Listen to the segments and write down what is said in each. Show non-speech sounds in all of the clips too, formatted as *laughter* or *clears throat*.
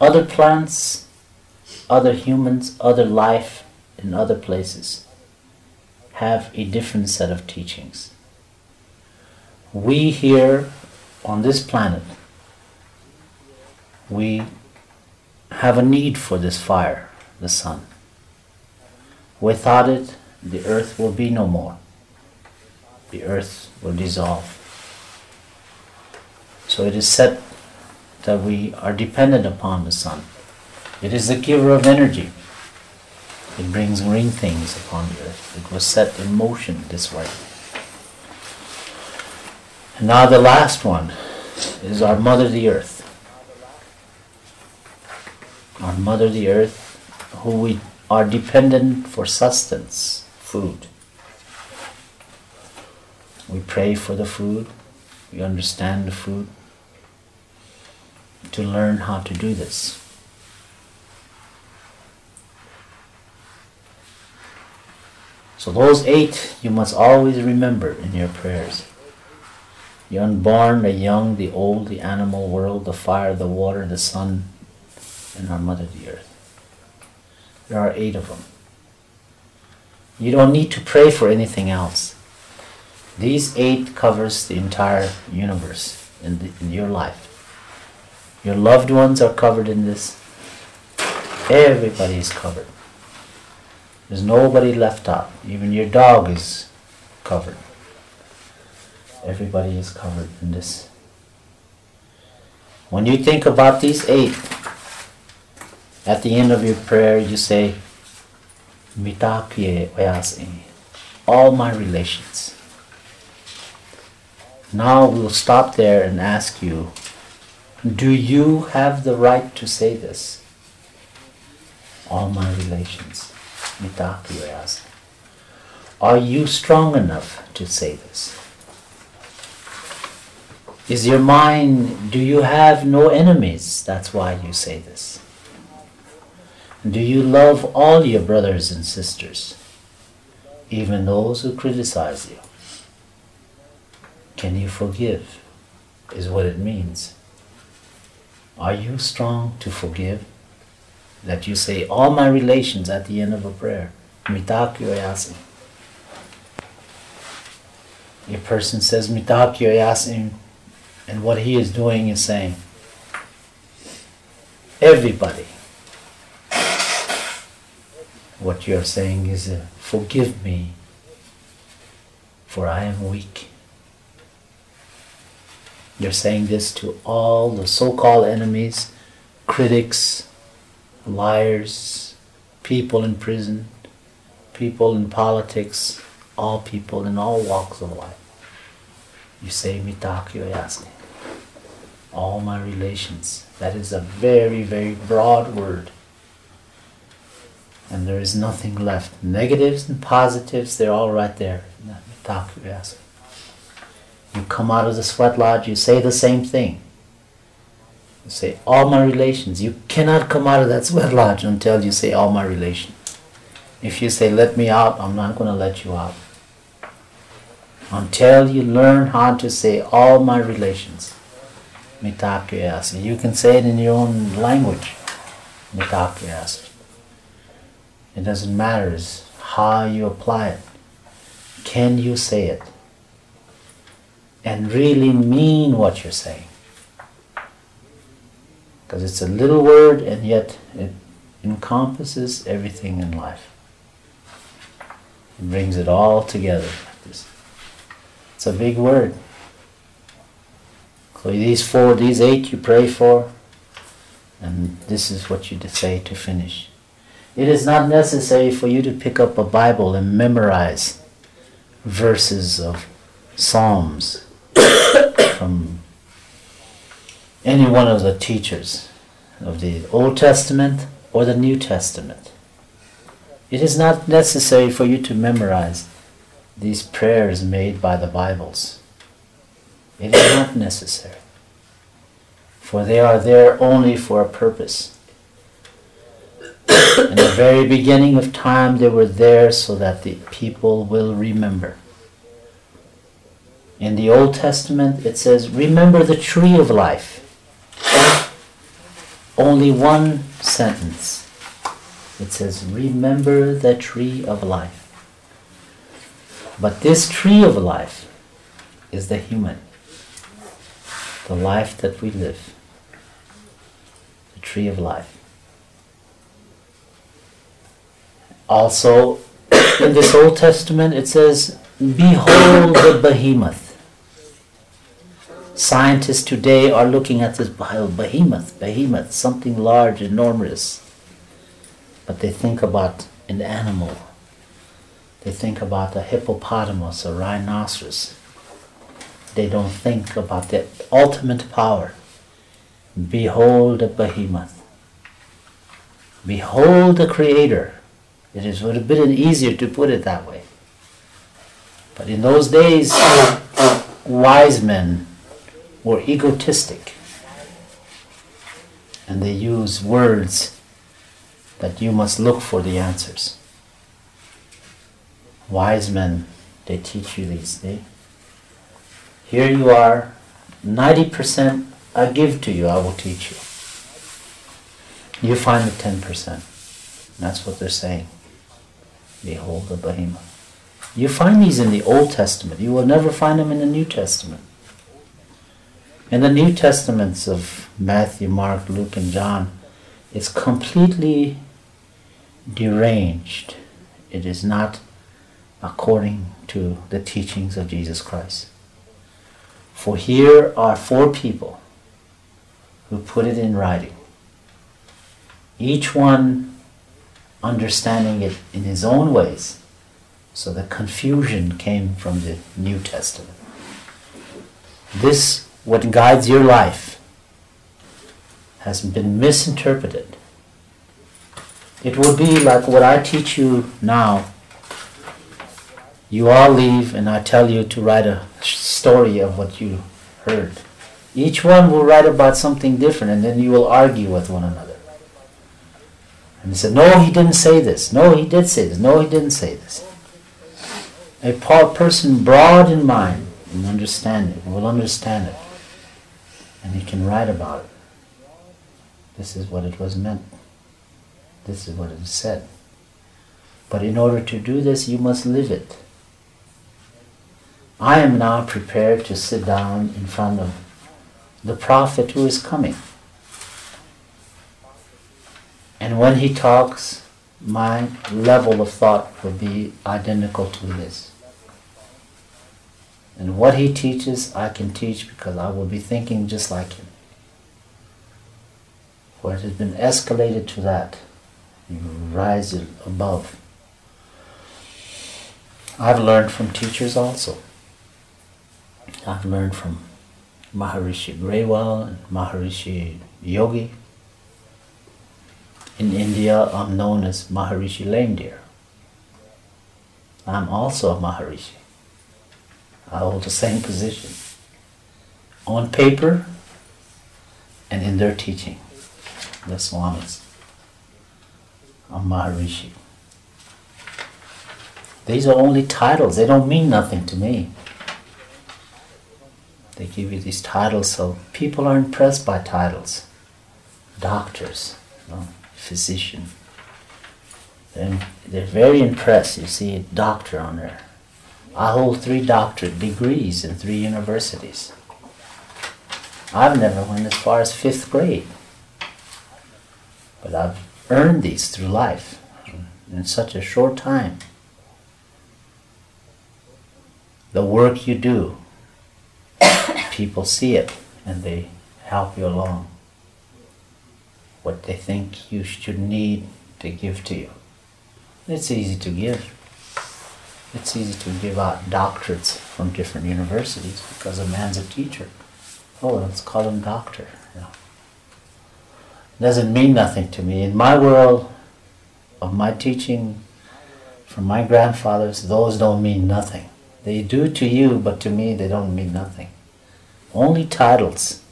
other plants, other humans, other life in other places have a different set of teachings. We here on this planet, we have a need for this fire, the sun. Without it, the earth will be no more. The earth will dissolve. So it is said that we are dependent upon the sun. It is the giver of energy. It brings green things upon the earth. It was set in motion this way. And now the last one is our Mother the Earth. Our Mother the Earth, who we are dependent for sustenance, food. We pray for the food, we understand the food, to learn how to do this. So those eight you must always remember in your prayers. The unborn, the young, the old, the animal world, the fire, the water, the sun, and our mother the earth. There are eight of them. You don't need to pray for anything else. These eight covers the entire universe in, the, in your life. Your loved ones are covered in this. Everybody is covered. There's nobody left out. Even your dog is covered. Everybody is covered in this. When you think about these eight, at the end of your prayer you say, all my relations. Now we'll stop there and ask you, do you have the right to say this? All my relations. Mitakuye asked, Are you strong enough to say this? Is your mind, do you have no enemies? That's why you say this. Do you love all your brothers and sisters, even those who criticize you? Can you forgive? Is what it means. Are you strong to forgive? That you say all my relations at the end of a prayer. Mitakuye A person says Mitakuye Oyasin and what he is doing is saying, everybody, what you're saying is, forgive me, for I am weak. You're saying this to all the so called enemies, critics, liars, people in prison, people in politics, all people in all walks of life. You say mitakuye oyasin all my relations. That is a very, very broad word. And there is nothing left. Negatives and positives, they're all right there. You come out of the sweat lodge, you say the same thing. You say, all my relations. You cannot come out of that sweat lodge until you say, all my relations. If you say, let me out, I'm not going to let you out. Until you learn how to say, all my relations. You can say it in your own language. Mitakyas. It doesn't matter how you apply it. Can you say it? And really mean what you're saying. Because it's a little word and yet it encompasses everything in life. It brings it all together. It's a big word. So these four, these eight you pray for, and this is what you say to finish. It is not necessary for you to pick up a Bible and memorize verses of Psalms from any one of the teachers of the Old Testament or the New Testament. It is not necessary for you to memorize these prayers made by the Bibles. It is not necessary, for they are there only for a purpose. In the very beginning of time, they were there so that the people will remember. In the Old Testament, it says, Remember the tree of life. only one sentence. It says, Remember the tree of life. But this tree of life is the human, the life that we live, the tree of life. Also, in this Old Testament, it says, Behold the behemoth. Scientists today are looking at this behemoth, behemoth, something large, enormous. But they think about an animal. They think about a hippopotamus, a rhinoceros. They don't think about the ultimate power. Behold the behemoth. Behold the Creator. It is would have been easier to put it that way. But in those days, wise men were egotistic. And they use words that you must look for the answers. Wise men, they teach you these. They, here you are, 90% I give to you, I will teach you. You find the 10%. That's what they're saying. Behold the behemoth. You find these in the Old Testament. You will never find them in the New Testament. In the New Testaments of Matthew, Mark, Luke, and John, it's completely deranged. It is not according to the teachings of Jesus Christ. For here are four people who put it in writing, each one understanding it in his own ways. So the confusion came from the New Testament. This, what guides your life, has been misinterpreted. It will be like what I teach you now. You all leave, and I tell you to write a story of what you heard. Each one will write about something different, and then you will argue with one another. And he said, No, he didn't say this. No, he did say this. No, he didn't say this. A person broad in mind and understanding will understand it. And he can write about it. This is what it was meant. This is what it said. But in order to do this, you must live it. I am now prepared to sit down in front of the prophet who is coming. And when he talks, my level of thought will be identical to his. And what he teaches, I can teach because I will be thinking just like him. For it has been escalated to that. You rise above. I've learned from teachers also. I've learned from Maharishi Grewal and Maharishi Yogi. In India, I'm known as Maharishi Lame Deer. I'm also a Maharishi. I hold the same position on paper and in their teaching, the Swamis. I'm Maharishi. These are only titles, they don't mean nothing to me. They give you these titles so people are impressed by titles. Doctors. You know physician. And they're very impressed. You see a doctor on there. I hold three doctorate degrees in three universities. I've never went as far as fifth grade. But I've earned these through life in such a short time. The work you do, *coughs* people see it and they help you along what they think you should need to give to you. It's easy to give. It's easy to give out doctorates from different universities because a man's a teacher. Oh, let's call him doctor. Know. Doesn't mean nothing to me. In my world of my teaching from my grandfathers, those don't mean nothing. They do to you, but to me they don't mean nothing. Only titles.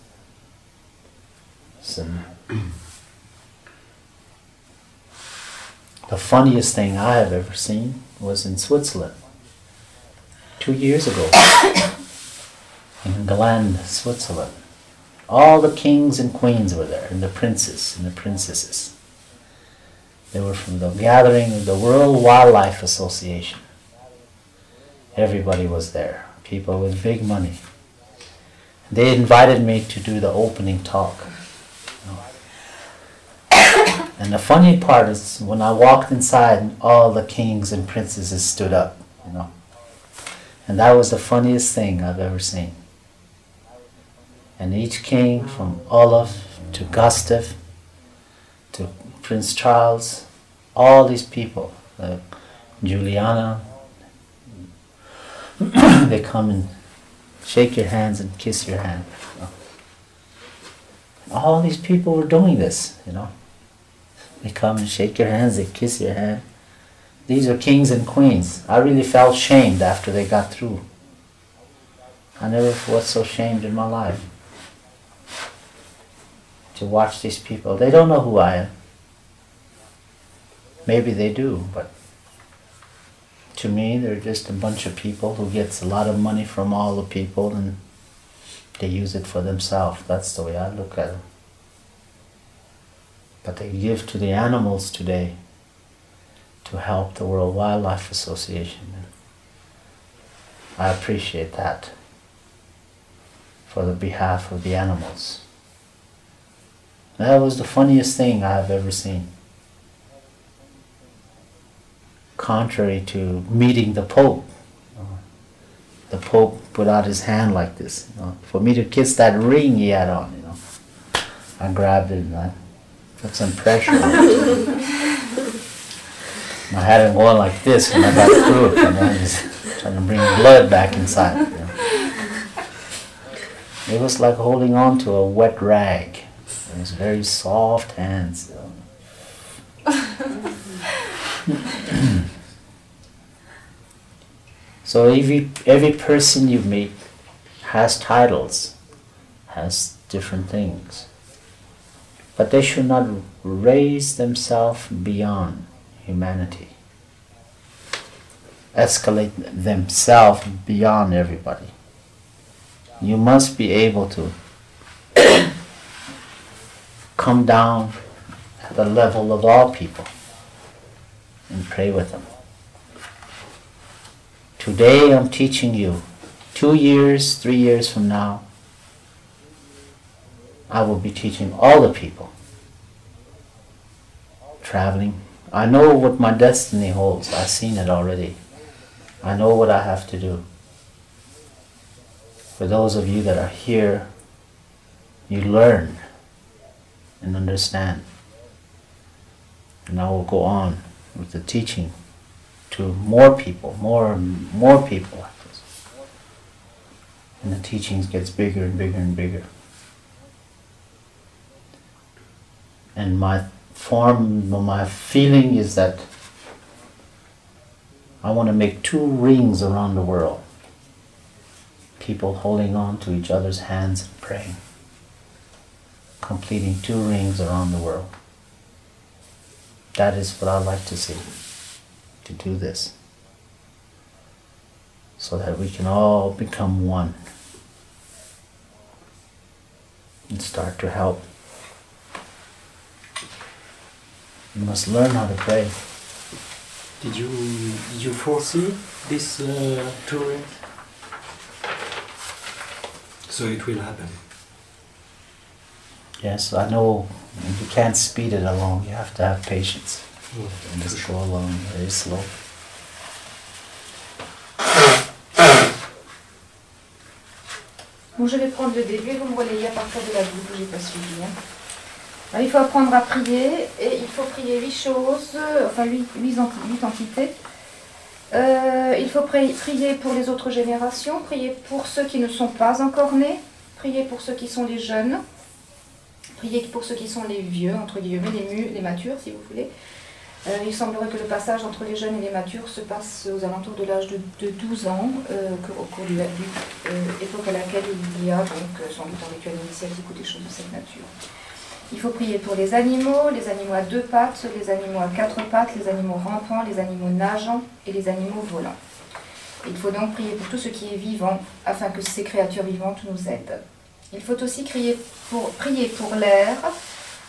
So, *clears throat* The funniest thing I have ever seen was in Switzerland two years ago *coughs* in Gland, Switzerland. All the kings and queens were there, and the princes and the princesses. They were from the gathering of the World Wildlife Association. Everybody was there, people with big money. They invited me to do the opening talk. And the funny part is when I walked inside, all the kings and princesses stood up, you know. And that was the funniest thing I've ever seen. And each king, from Olaf to Gustav to Prince Charles, all these people, uh, Juliana, *coughs* they come and shake your hands and kiss your hand. You know. All these people were doing this, you know. They come and shake your hands, they kiss your hand. These are kings and queens. I really felt shamed after they got through. I never was so shamed in my life. To watch these people. They don't know who I am. Maybe they do, but to me they're just a bunch of people who gets a lot of money from all the people and they use it for themselves. That's the way I look at them but they give to the animals today to help the World Wildlife Association. I appreciate that for the behalf of the animals. That was the funniest thing I have ever seen. Contrary to meeting the Pope, the Pope put out his hand like this. You know, for me to kiss that ring he had on, you know, I grabbed it and I put some pressure on it. I had it going like this when I got through it, and I was trying to bring blood back inside. You know. It was like holding on to a wet rag. It was very soft hands. *clears throat* so every every person you meet has titles, has different things. But they should not raise themselves beyond humanity, escalate themselves beyond everybody. You must be able to *coughs* come down at the level of all people and pray with them. Today I'm teaching you. Two years, three years from now, I will be teaching all the people. Traveling. I know what my destiny holds. I've seen it already. I know what I have to do. For those of you that are here, you learn and understand. And I will go on with the teaching to more people, more more people. And the teachings gets bigger and bigger and bigger. And my form, my feeling is that I want to make two rings around the world. People holding on to each other's hands and praying. Completing two rings around the world. That is what I like to see. To do this. So that we can all become one. And start to help You must learn how to pray. Did you did you foresee this uh, touring? So it will happen. Yes, I know you can't speed it along. You have to have patience Mm, and just sure. go along very slow. Bon, je vais prendre le début et vous me relayez à partir de la boucle j'ai pas suivi. hein. Il faut apprendre à prier et il faut prier huit choses, enfin huit, huit enti- huit entités. Euh, il faut pri- prier pour les autres générations, prier pour ceux qui ne sont pas encore nés, prier pour ceux qui sont les jeunes, prier pour ceux qui sont les vieux, entre guillemets, les, mu- les matures si vous voulez. Euh, il semblerait que le passage entre les jeunes et les matures se passe aux alentours de l'âge de, de 12 ans, euh, au cours du, du- euh, époque à laquelle il y a donc sans doute un rituel initiatique ou des choses de cette nature. Il faut prier pour les animaux, les animaux à deux pattes, les animaux à quatre pattes, les animaux rampants, les animaux nageants et les animaux volants. Il faut donc prier pour tout ce qui est vivant afin que ces créatures vivantes nous aident. Il faut aussi crier pour, prier pour l'air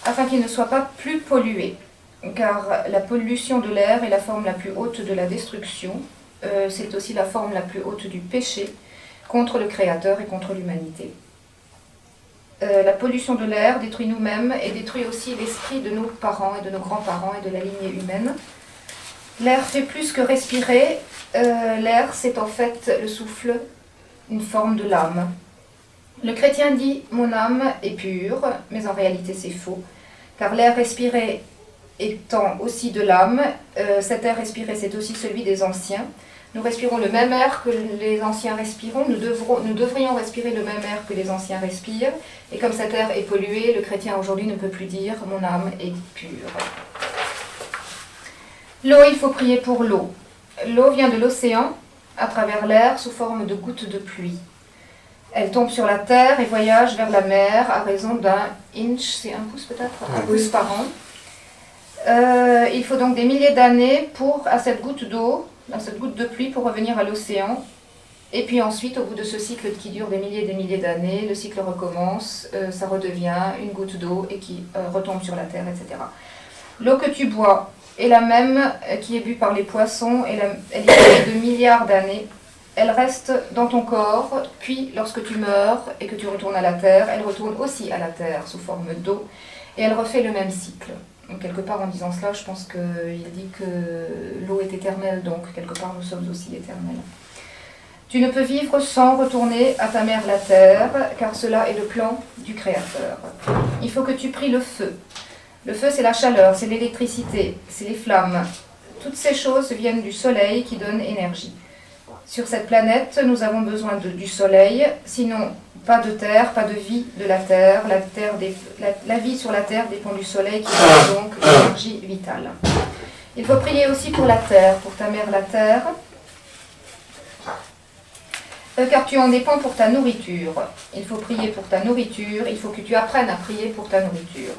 afin qu'il ne soit pas plus pollué, car la pollution de l'air est la forme la plus haute de la destruction, euh, c'est aussi la forme la plus haute du péché contre le Créateur et contre l'humanité. Euh, la pollution de l'air détruit nous-mêmes et détruit aussi l'esprit de nos parents et de nos grands-parents et de la lignée humaine. L'air fait plus que respirer. Euh, l'air, c'est en fait le souffle, une forme de l'âme. Le chrétien dit Mon âme est pure, mais en réalité c'est faux, car l'air respiré étant aussi de l'âme, euh, cet air respiré c'est aussi celui des anciens. Nous respirons le même air que les anciens respirons, nous, devrons, nous devrions respirer le même air que les anciens respirent, et comme cet air est pollué, le chrétien aujourd'hui ne peut plus dire Mon âme est pure. L'eau, il faut prier pour l'eau. L'eau vient de l'océan à travers l'air sous forme de gouttes de pluie. Elle tombe sur la terre et voyage vers la mer à raison d'un inch, c'est un pouce peut-être, un pouce par an. Euh, il faut donc des milliers d'années pour à cette goutte d'eau, à cette goutte de pluie pour revenir à l'océan. Et puis ensuite, au bout de ce cycle qui dure des milliers et des milliers d'années, le cycle recommence, euh, ça redevient une goutte d'eau et qui euh, retombe sur la terre, etc. L'eau que tu bois est la même qui est bue par les poissons, elle est de milliards d'années. Elle reste dans ton corps, puis lorsque tu meurs et que tu retournes à la terre, elle retourne aussi à la terre sous forme d'eau, et elle refait le même cycle. Quelque part en disant cela, je pense qu'il dit que l'eau est éternelle, donc quelque part nous sommes aussi éternels. Tu ne peux vivre sans retourner à ta mère la terre, car cela est le plan du Créateur. Il faut que tu pries le feu, le feu, c'est la chaleur, c'est l'électricité, c'est les flammes. Toutes ces choses viennent du soleil qui donne énergie. Sur cette planète, nous avons besoin du soleil, sinon pas de terre, pas de vie de la terre. La, terre la, vie sur la terre dépend du soleil qui donne donc l'énergie vitale. Il faut prier aussi pour la terre, pour ta mère la terre, euh, car tu en dépends pour ta nourriture. Il faut prier pour ta nourriture, il faut que tu apprennes à prier pour ta nourriture.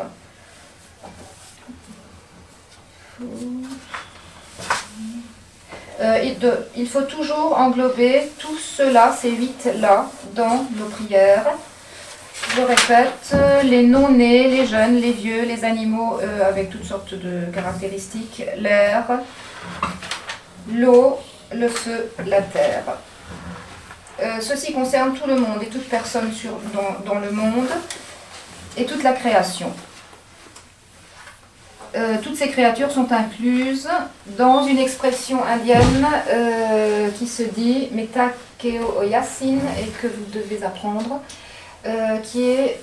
Euh, il, faut toujours englober tout cela, ces huit-là, dans nos prières. Je répète, les non-nés, les jeunes, les vieux, les animaux euh, avec toutes sortes de caractéristiques, l'air, l'eau, le feu, la terre. Euh, ceci concerne tout le monde et toute personne dans le monde et toute la création. Euh, toutes ces créatures sont incluses dans une expression indienne euh, qui se dit Metakeo Oyasin et que vous devez apprendre, euh, qui, est,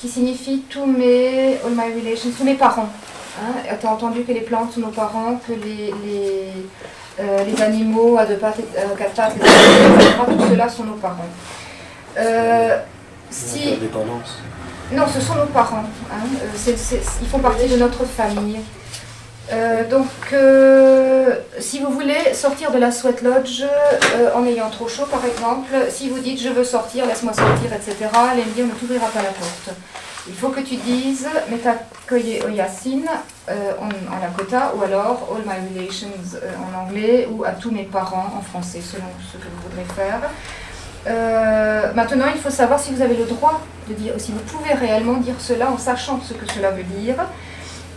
qui signifie tous mes, all my relations, tous mes parents. Hein. Tu as entendu que les plantes sont nos parents, que les, les, animaux à deux pattes, à quatre pattes, tout cela sont nos parents. Non, ce sont nos parents. Hein. Euh, ils font partie de notre famille. Euh, donc, euh, si vous voulez sortir de la sweat lodge en ayant trop chaud, par exemple, si vous dites je veux sortir, laisse-moi sortir, etc., dire ne t'ouvrira pas la porte. Il faut que tu dises Metakoye Oyasin en, en Lakota ou alors All My Relations en anglais ou à tous mes parents en français, selon ce que vous voudrez faire. Euh, maintenant, il faut savoir si vous avez le droit de dire, si vous pouvez réellement dire cela en sachant ce que cela veut dire.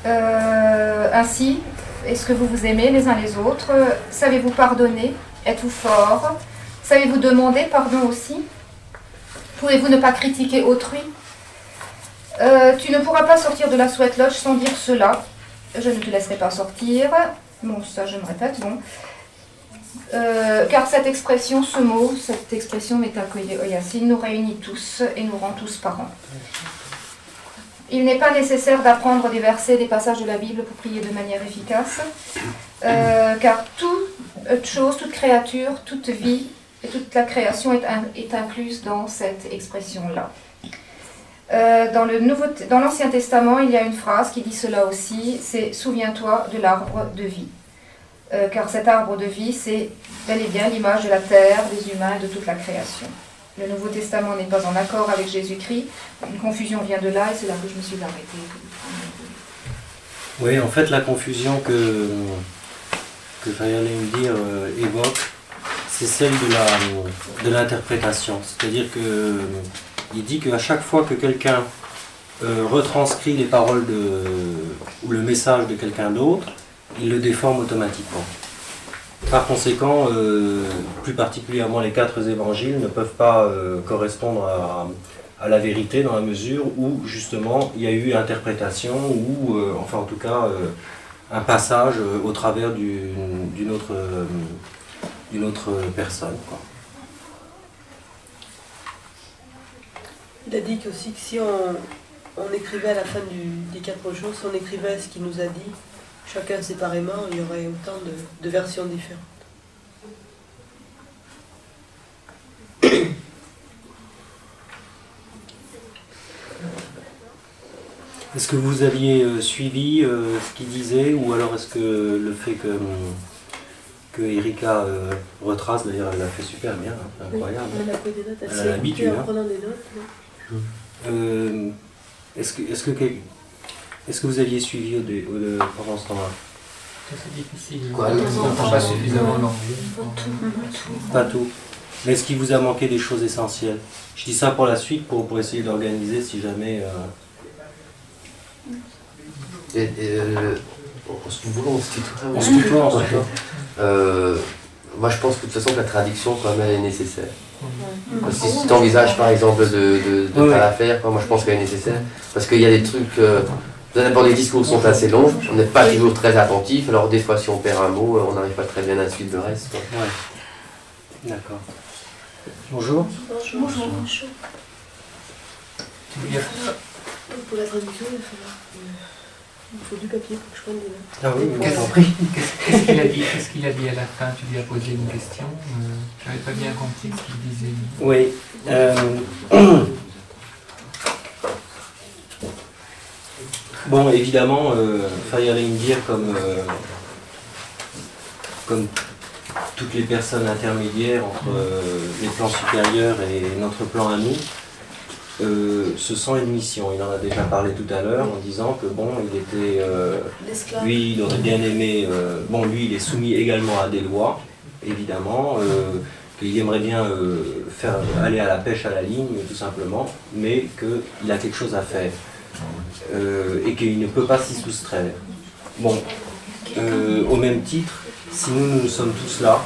Euh, ainsi, est-ce que vous vous aimez les uns les autres? Savez-vous pardonner? Êtes-vous fort? Savez-vous demander pardon aussi? Pouvez-vous ne pas critiquer autrui? Euh, Tu ne pourras pas sortir de la sweat lodge sans dire cela. Je ne te laisserai pas sortir. Bon, ça je me répète, bon. Euh, car cette expression, ce mot, cette expression nous réunit tous et nous rend tous parents. Il n'est pas nécessaire d'apprendre des versets, des passages de la Bible pour prier de manière efficace, euh, car toute chose, toute créature, toute vie et toute la création est, incluse dans cette expression-là. Euh, dans l'Ancien Testament, il y a une phrase qui dit cela aussi, c'est Souviens-toi de l'arbre de vie. Euh, car cet arbre de vie, c'est bel et bien l'image de la terre, des humains et de toute la création. Le Nouveau Testament n'est pas en accord avec Jésus-Christ. Une confusion vient de là et c'est là que je me suis arrêtée. Oui, en fait, la confusion que, que dire euh, évoque, c'est celle de l'interprétation. C'est-à-dire que il dit qu'à chaque fois que quelqu'un euh, retranscrit les paroles de, ou le message de quelqu'un d'autre, il le déforme automatiquement. Par conséquent, euh, plus particulièrement les quatre évangiles ne peuvent pas euh, correspondre à, la vérité dans la mesure où justement il y a eu interprétation ou euh, enfin en tout cas un passage au travers d'une autre, personne. Il a dit aussi que si on, écrivait à la fin des quatre jours, si on écrivait ce qu'il nous a dit, chacun séparément, il y aurait autant de, de versions différentes. *coughs* Est-ce que vous aviez euh, suivi euh, ce qu'il disait ou alors est-ce que le fait que, que Erika euh, retrace, d'ailleurs elle l'a fait super bien, hein, incroyable. On a pris des notes Elle a assez écoutées en hein. prenant des notes. oui. Est-ce que, est-ce que, quel- est-ce que vous aviez suivi au au- pendant ce temps-là? C'est difficile. Quoi, on pas suffisamment l'anglais. Pas tout. Mais est-ce qu'il vous a manqué des choses essentielles? Je dis ça pour la suite, pour, pour essayer d'organiser si jamais... euh, Et, et, euh, on se voulons, on se tutoie. On se tutoie, on se tutoie. Euh, moi, je pense que de toute façon, que la traduction, quand même, elle est nécessaire. Parce que si tu envisages, par exemple, de ne Oui, oui. pas la faire, quoi, moi, je pense qu'elle est nécessaire. Parce qu'il y a des trucs. Euh, D'abord, les discours sont assez longs, on n'est pas toujours très attentif, alors des fois, si on perd un mot, on n'arrive pas très bien à suivre le reste. quoi. Ouais. D'accord. Bonjour. Bonjour. Tu veux dire Pour la traduction, il va falloir. euh, Il faut du papier pour que je prenne des notes. Ah oui. Qu'est-ce qu'il a dit Qu'est-ce qu'il a dit à la fin? Tu lui as posé une question. euh, J'avais pas bien compris ce qu'il disait. Oui. euh, *clears throat* Bon, évidemment, euh, Fire Indir, comme, euh, comme toutes les personnes intermédiaires entre euh, les plans supérieurs et notre plan à nous, euh, se sent une mission. Il en a déjà parlé tout à l'heure en disant que bon, il était euh, lui, il aurait bien aimé. euh, bon, lui, il est soumis également à des lois, évidemment. qu'il aimerait bien faire aller à la pêche à la ligne, tout simplement, mais qu'il a quelque chose à faire euh, et qu'il ne peut pas s'y soustraire. Bon, euh, au même titre, si nous, nous sommes tous là,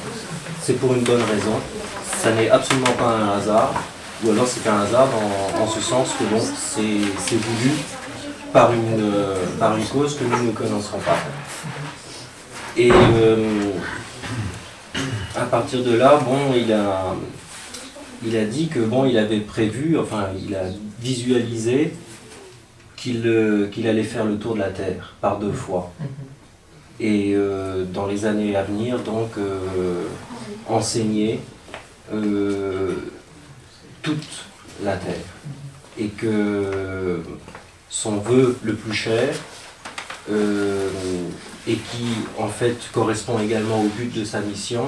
c'est pour une bonne raison. Ça n'est absolument pas un hasard, ou alors c'est un hasard en, ce sens que bon, c'est voulu par une, euh, par une cause que nous ne connaisserons pas. Et à partir de là, bon, il a, il a dit que bon, il avait prévu, enfin, il a visualisé qu'il euh, qu'il allait faire le tour de la Terre par deux fois. Et euh, dans les années à venir, donc, euh, enseigner euh, toute la Terre. Et que son vœu le plus cher, et qui en fait correspond également au but de sa mission,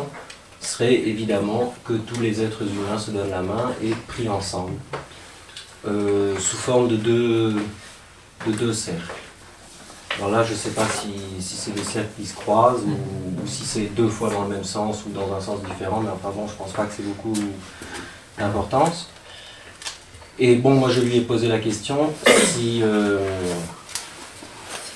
serait évidemment que tous les êtres humains se donnent la main et prient ensemble, sous forme de deux, de deux cercles. Alors là, je ne sais pas si, si c'est des cercles qui se croisent ou, ou si c'est deux fois dans le même sens ou dans un sens différent, mais enfin bon, je pense pas que c'est beaucoup d'importance. Et bon, moi je lui ai posé la question si, euh,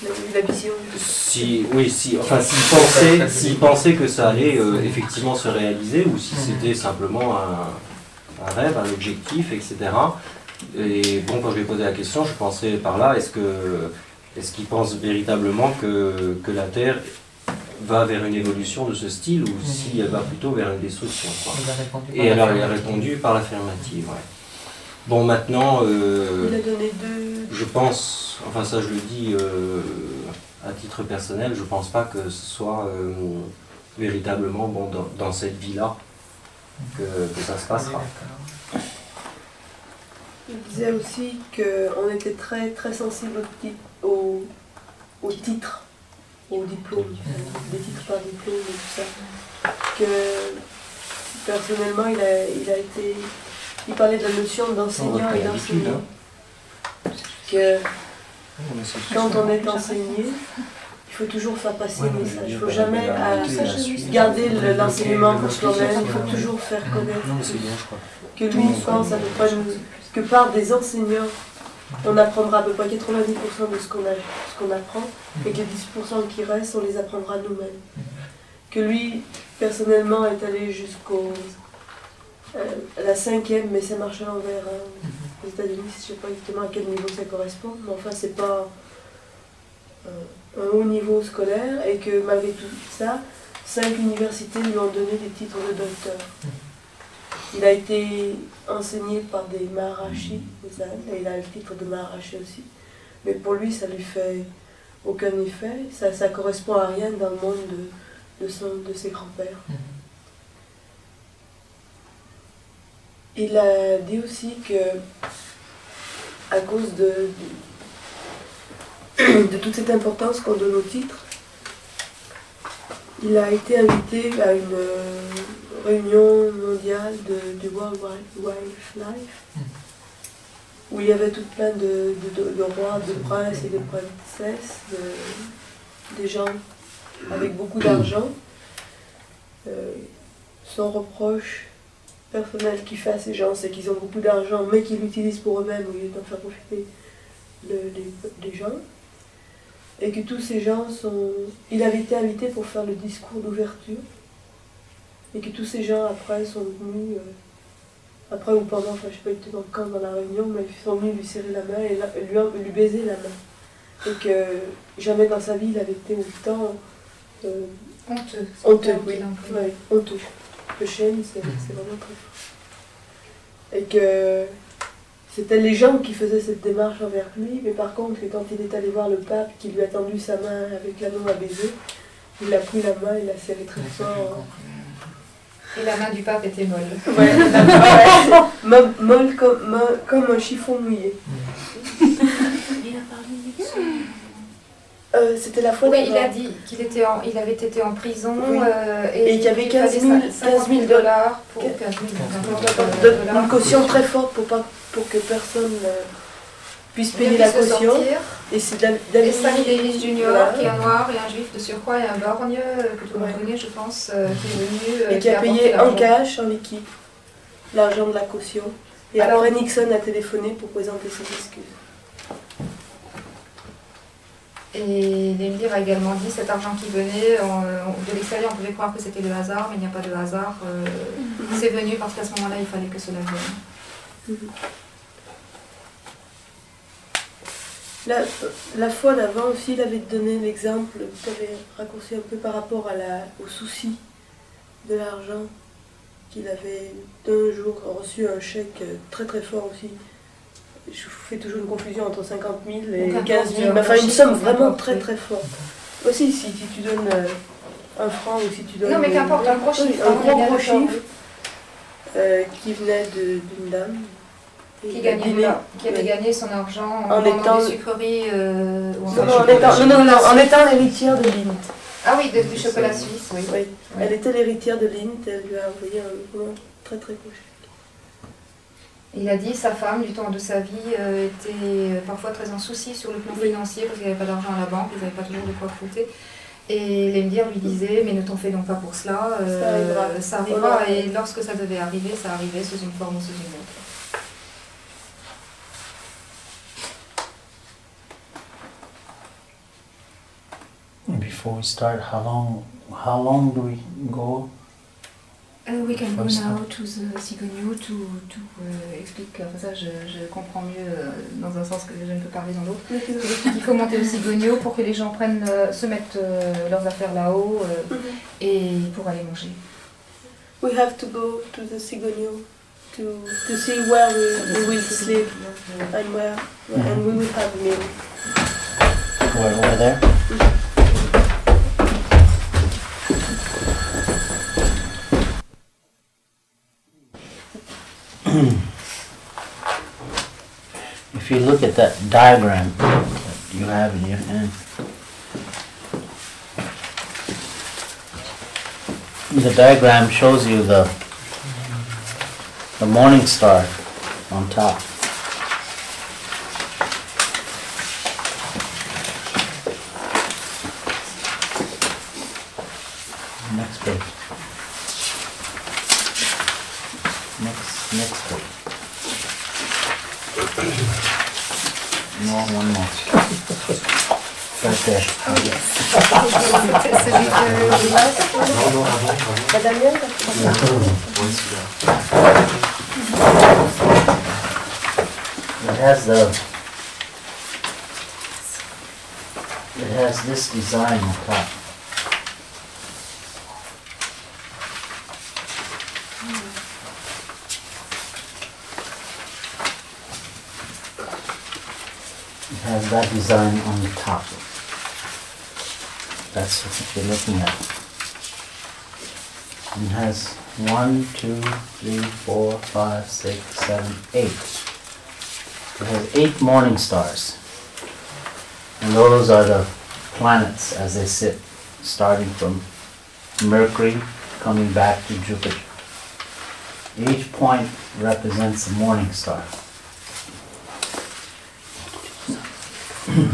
Il a eu la vision. si oui, si, enfin s'il pensait, s'il pensait que ça allait euh, effectivement se réaliser ou si c'était simplement un, un rêve, un objectif, etc. Et bon, quand je lui ai posé la question, je pensais par là, est-ce que est-ce qu'il pense véritablement que, que la Terre va vers une évolution de ce style ou si elle va plutôt vers une destruction quoi. Et alors il a répondu par l'affirmative, ouais. Bon maintenant, euh, Il a donné deux. je pense, enfin ça je le dis euh, à titre personnel, je pense pas que ce soit euh, véritablement bon, dans, dans cette vie-là que, que ça se passera. Il disait aussi qu'on était très, très sensible au, ti- au, au titre, au diplôme, des titres par diplôme et tout ça. Que personnellement, il a, il a été. Il parlait de la notion d'enseignant et d'enseignant. Que quand on est enseigné, il faut toujours faire passer le message. Il ne faut jamais euh, garder le- l'enseignement pour soi-même. Il faut toujours faire connaître Non mais c'est bien je crois. que lui il pense à ne pas nous, que par des enseignants, on apprendra à peu près 90% de ce qu'on apprend et que les 10% qui restent, on les apprendra nous-mêmes. Que lui, personnellement, est allé jusqu'au euh, la cinquième, mais ça marche à l'envers. hein. Aux États-Unis, je ne sais pas exactement à quel niveau ça correspond, mais enfin, c'est pas euh, un haut niveau scolaire et que malgré tout ça, cinq universités lui ont donné des titres de docteur. Il a été enseigné par des Maharashi Indes et il a le titre de Maharashi aussi. Mais pour lui, ça lui fait aucun effet. Ça, ça correspond à rien dans le monde de, de, son- de ses grands-pères. Il a dit aussi que, à cause de, de, *coughs* de toute cette importance qu'on donne au titre, il a été invité à une réunion mondiale de, du World Wild- Wildlife, où il y avait tout plein de, de, rois, de princes et de princesses, de- des gens avec beaucoup d'argent. Euh, son reproche personnel qu'il fait à ces gens, c'est qu'ils ont beaucoup d'argent, mais qu'ils l'utilisent pour eux-mêmes au lieu d'en faire profiter le- les, les gens. Et que tous ces gens sont. Il avait été invité pour faire le discours d'ouverture. Et que tous ces gens après sont venus. euh, après ou pendant, enfin je sais pas exactement quand dans la réunion, mais ils sont venus lui serrer la main et, la- lui, lui baiser la main. Et que jamais dans sa vie il avait été autant. euh, Honteux. le Honteux, terme oui. Ouais, honteux. Le chêne, c'est c'est vraiment très fort. Et que c'était les gens qui faisaient cette démarche envers lui, mais par contre, que quand il est allé voir le pape, qui lui a tendu sa main avec l'anneau à baiser, il a pris la main, il l'a serré très fort. Et la main du pape était molle. *laughs* Ouais, ouais, molle, molle comme, molle comme un chiffon mouillé. *laughs* Euh, C'était la fois Oui, il a dit qu'il était en, il avait été en prison Oui. euh, Et qu'il y avait 15 000 50 000 dollars pour 15 000 De- dollars une caution très forte pour, pas, pour que personne euh, puisse payer la caution. Et c'est Stanley Davis Jr., Voilà. qui est un noir et un juif de surcroît, et un borgne que tout le monde connaît, je pense, euh, qui est venu. euh, et qui a payé en cash, en liquide, l'argent de la caution. Et Alors- après, Nixon a téléphoné pour présenter ses excuses. Et Lemire a également dit cet argent qui venait on- on- de l'extérieur, on pouvait croire que c'était le hasard, mais il n'y a pas de hasard. euh, C'est venu parce qu'à ce moment-là, il fallait que cela vienne. La, la fois d'avant aussi, il avait donné l'exemple, tu avais raccourci un peu par rapport à la, au souci de l'argent, qu'il avait d'un jour reçu un chèque très très fort aussi. Je fais toujours une confusion entre 50 000 et Donc, 15 000, importe, mais enfin une somme vraiment très très forte. Aussi, si, tu donnes euh, un franc ou si tu donnes. Non, mais euh, qu'importe, un gros chiffre. Un hein, gros bien gros chiffre euh, qui venait d'une dame. Qui, gagnait qui avait gagné son argent en, En étant- des sucreries euh, ou en Non, en étant, non, non, en étant l'héritière de Lint. Ah oui, de- du chocolat suisse, oui. Oui. Elle était l'héritière de Lint, elle lui a envoyé un vraiment très très chèque. Il a dit sa femme, du temps de sa vie, euh, était euh, parfois très en souci sur le plan financier parce qu'il n'y avait pas d'argent à la banque, ils n'avaient pas toujours de quoi fouetter. Et Lemdir lui disait, mais ne t'en fais donc pas pour cela, euh, Ça arrivera. ça arrivera. Et lorsque ça devait arriver, ça arrivait sous une forme ou sous une autre. Before we start, how long how long do we go? Uh, we can go now to the Sigogno to, to uh, explique, enfin ça je, je comprends mieux euh, dans un sens que je ne peux parler dans l'autre. Il faut monter au Sigogno pour que les gens prennent, euh, se mettent euh, leurs affaires là-haut euh, et pour aller manger. We have to go to the Sigonio to, to see where we, we will sleep and where and we will have meal. We're over there. *clears throat* if you look at that diagram that you have in your hand, the diagram shows you the the morning star on top. Next page. Next one more. Right there. Ouais, celui-là. It has the. It has this design on top. Design on the top. That's what you're looking at. It has one, two, three, four, five, six, seven, eight. It has eight morning stars. And those are the planets as they sit, starting from Mercury, coming back to Jupiter. Each point represents a morning star. There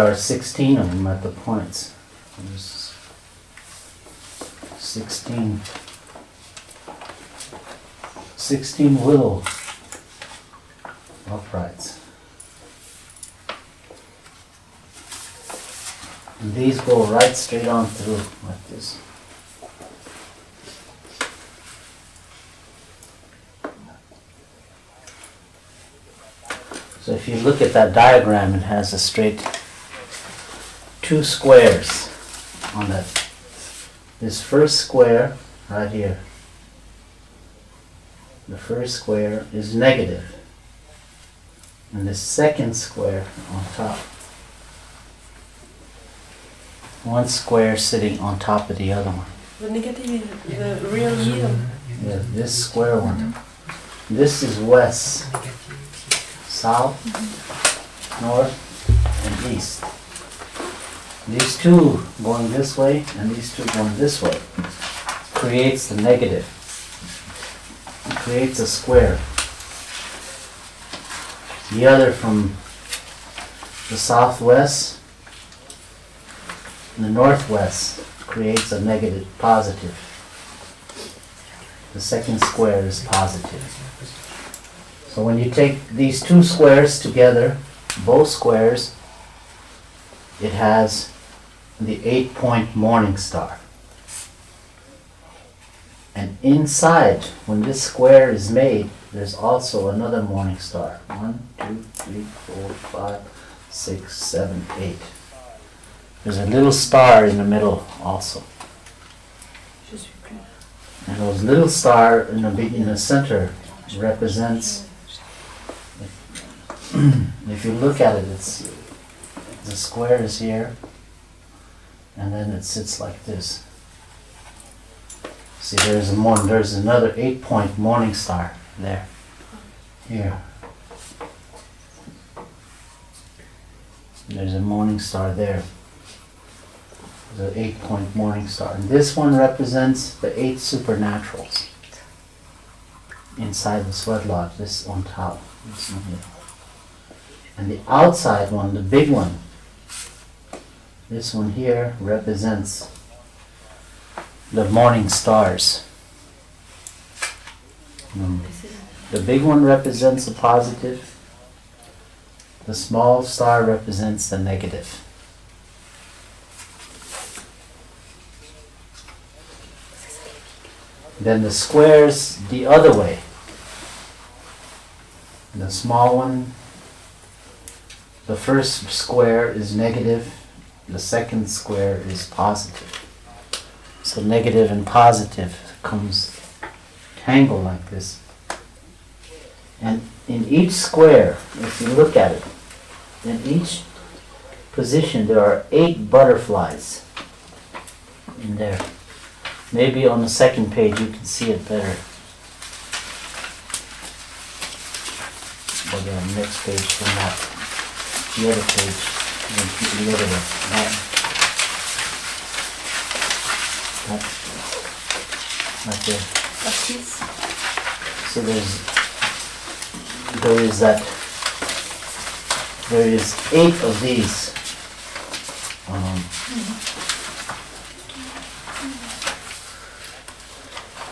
are 16 of them at the points. There's 16. 16 little uprights. And these go right straight on through like this. So if you look at that diagram, it has a straight two squares on that. This first square right here. The first square is. And the second square on top. One square sitting on top of the other one. the negative is the real needle. Yeah, this square one. This is west, south, north, and east. These two going this way and these two going this way creates the negative. Creates a square. The other from the southwest and the northwest creates a negative, positive. The second square is positive. So when you take these two squares together, both squares, it has the eight point morning star. And inside, when this square is made, there's also another morning star. One, two, three, four, five, six, seven, eight. There's a little star in the middle also. Je suis plus. And those little star in the in the center represents. *clears throat* if you look at it, it's the square is here, and then it sits like this. See, there's a more. There's another eight-point morning star there. Here. There's a morning star there. The eight-point morning star. And this one represents the eight supernaturals inside the sweat lodge. This on top. This one here. And the outside one, the big one, this one here represents the morning stars. Mm. The big one represents the positive. The small star represents the negative. Then the squares the other way. The small one, the first square is negative, the second square is positive. So negative and positive comes tangled like this. And in each square, if you look at it, in each position there are eight butterflies in there. Maybe on the second page you can see it better. Or the next page from that, the other page, the the other one. Right there. Artiste. So there's there is that there is eight of these. Um,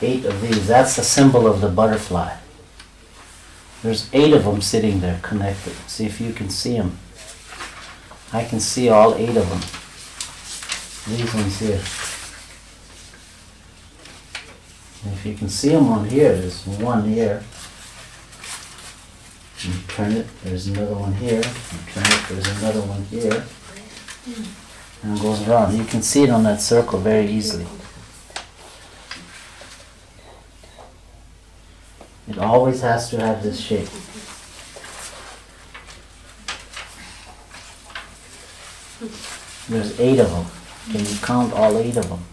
eight of these. That's the symbol of the butterfly. There's eight of them sitting there connected. See if you can see them. I can see all eight of them. These ones here. And if you can see them on here, there's one here. You turn it, there's another one here. You turn it, there's another one here. And it goes around. You can see it on that circle very easily. It always has to have this shape. There's eight of them. Can you count all eight of them?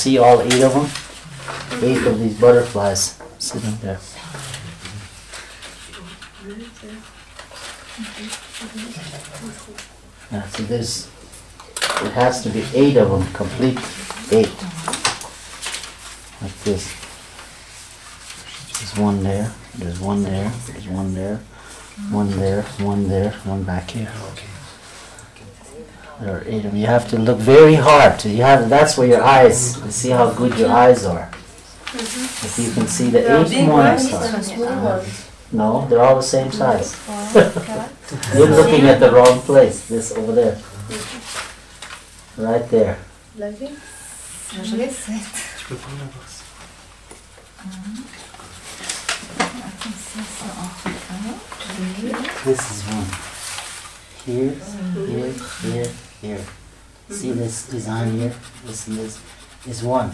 See all eight of them? Eight of these butterflies sitting there. Yeah, so there's, it has to be eight of them, complete eight. Like this. There's one there, there's one there, there's one there, one there, one there, one back here. There are eight of them. You have to look very hard. You have, that's where your eyes, mm-hmm. you see how good your eyes are. Mm-hmm. If you can see the There are eight big morning ones stars. and. Uh-huh. No, they're all the same mm-hmm. size. Oh *laughs* You're looking at the wrong place. This over there. Right there. Like this? Je les sais. Tu peux pas l'avoir ça. Attends, ça, ça en fait un. This is one. Here, here, here, here. See this design here? This and this is one.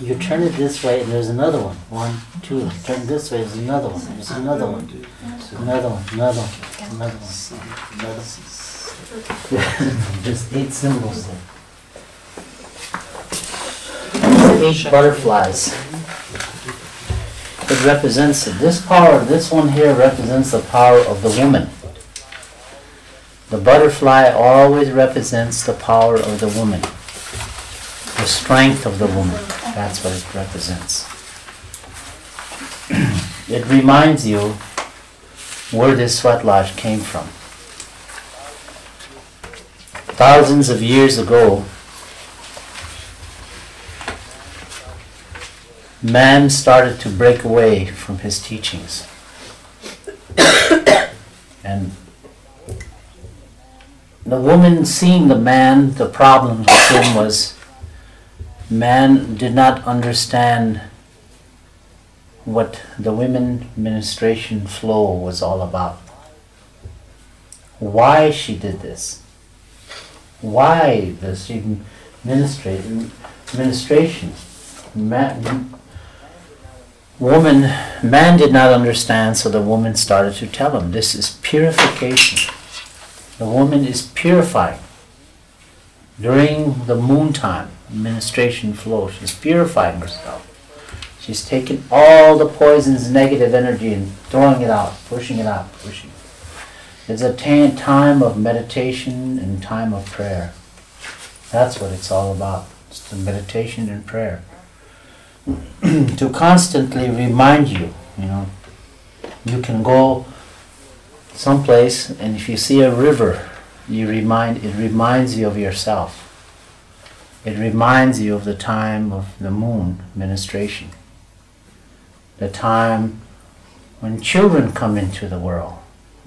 You turn it this way and there's another one. One, two. Turn this way, there's another one. There's another one. Another one, another one, another one, another one. There's eight symbols there. Eight butterflies. It represents. This power, this one here represents the power of the woman. The butterfly always represents the power of the woman. The strength of the woman. That's what it represents. *clears throat* it reminds you where this sweat lodge came from. Thousands of years ago, man started to break away from his teachings. *coughs* and the woman seeing the man, the problem with him was man did not understand what the women ministration flow was all about. Why she did this. Why does she ministration? Man, woman, man did not understand, so the woman started to tell him this is purification. The woman is purifying. During the moon time, ministration flow, she's purifying herself. She's taking all the poison's negative energy and throwing it out, pushing it out, pushing. It's a time of meditation and time of prayer. That's what it's all about. It's the meditation and prayer. *clears throat* to constantly remind you, you know, you can go someplace and if you see a river, you remind it reminds you of yourself. It reminds you of the time of the moon ministration. The time when children come into the world.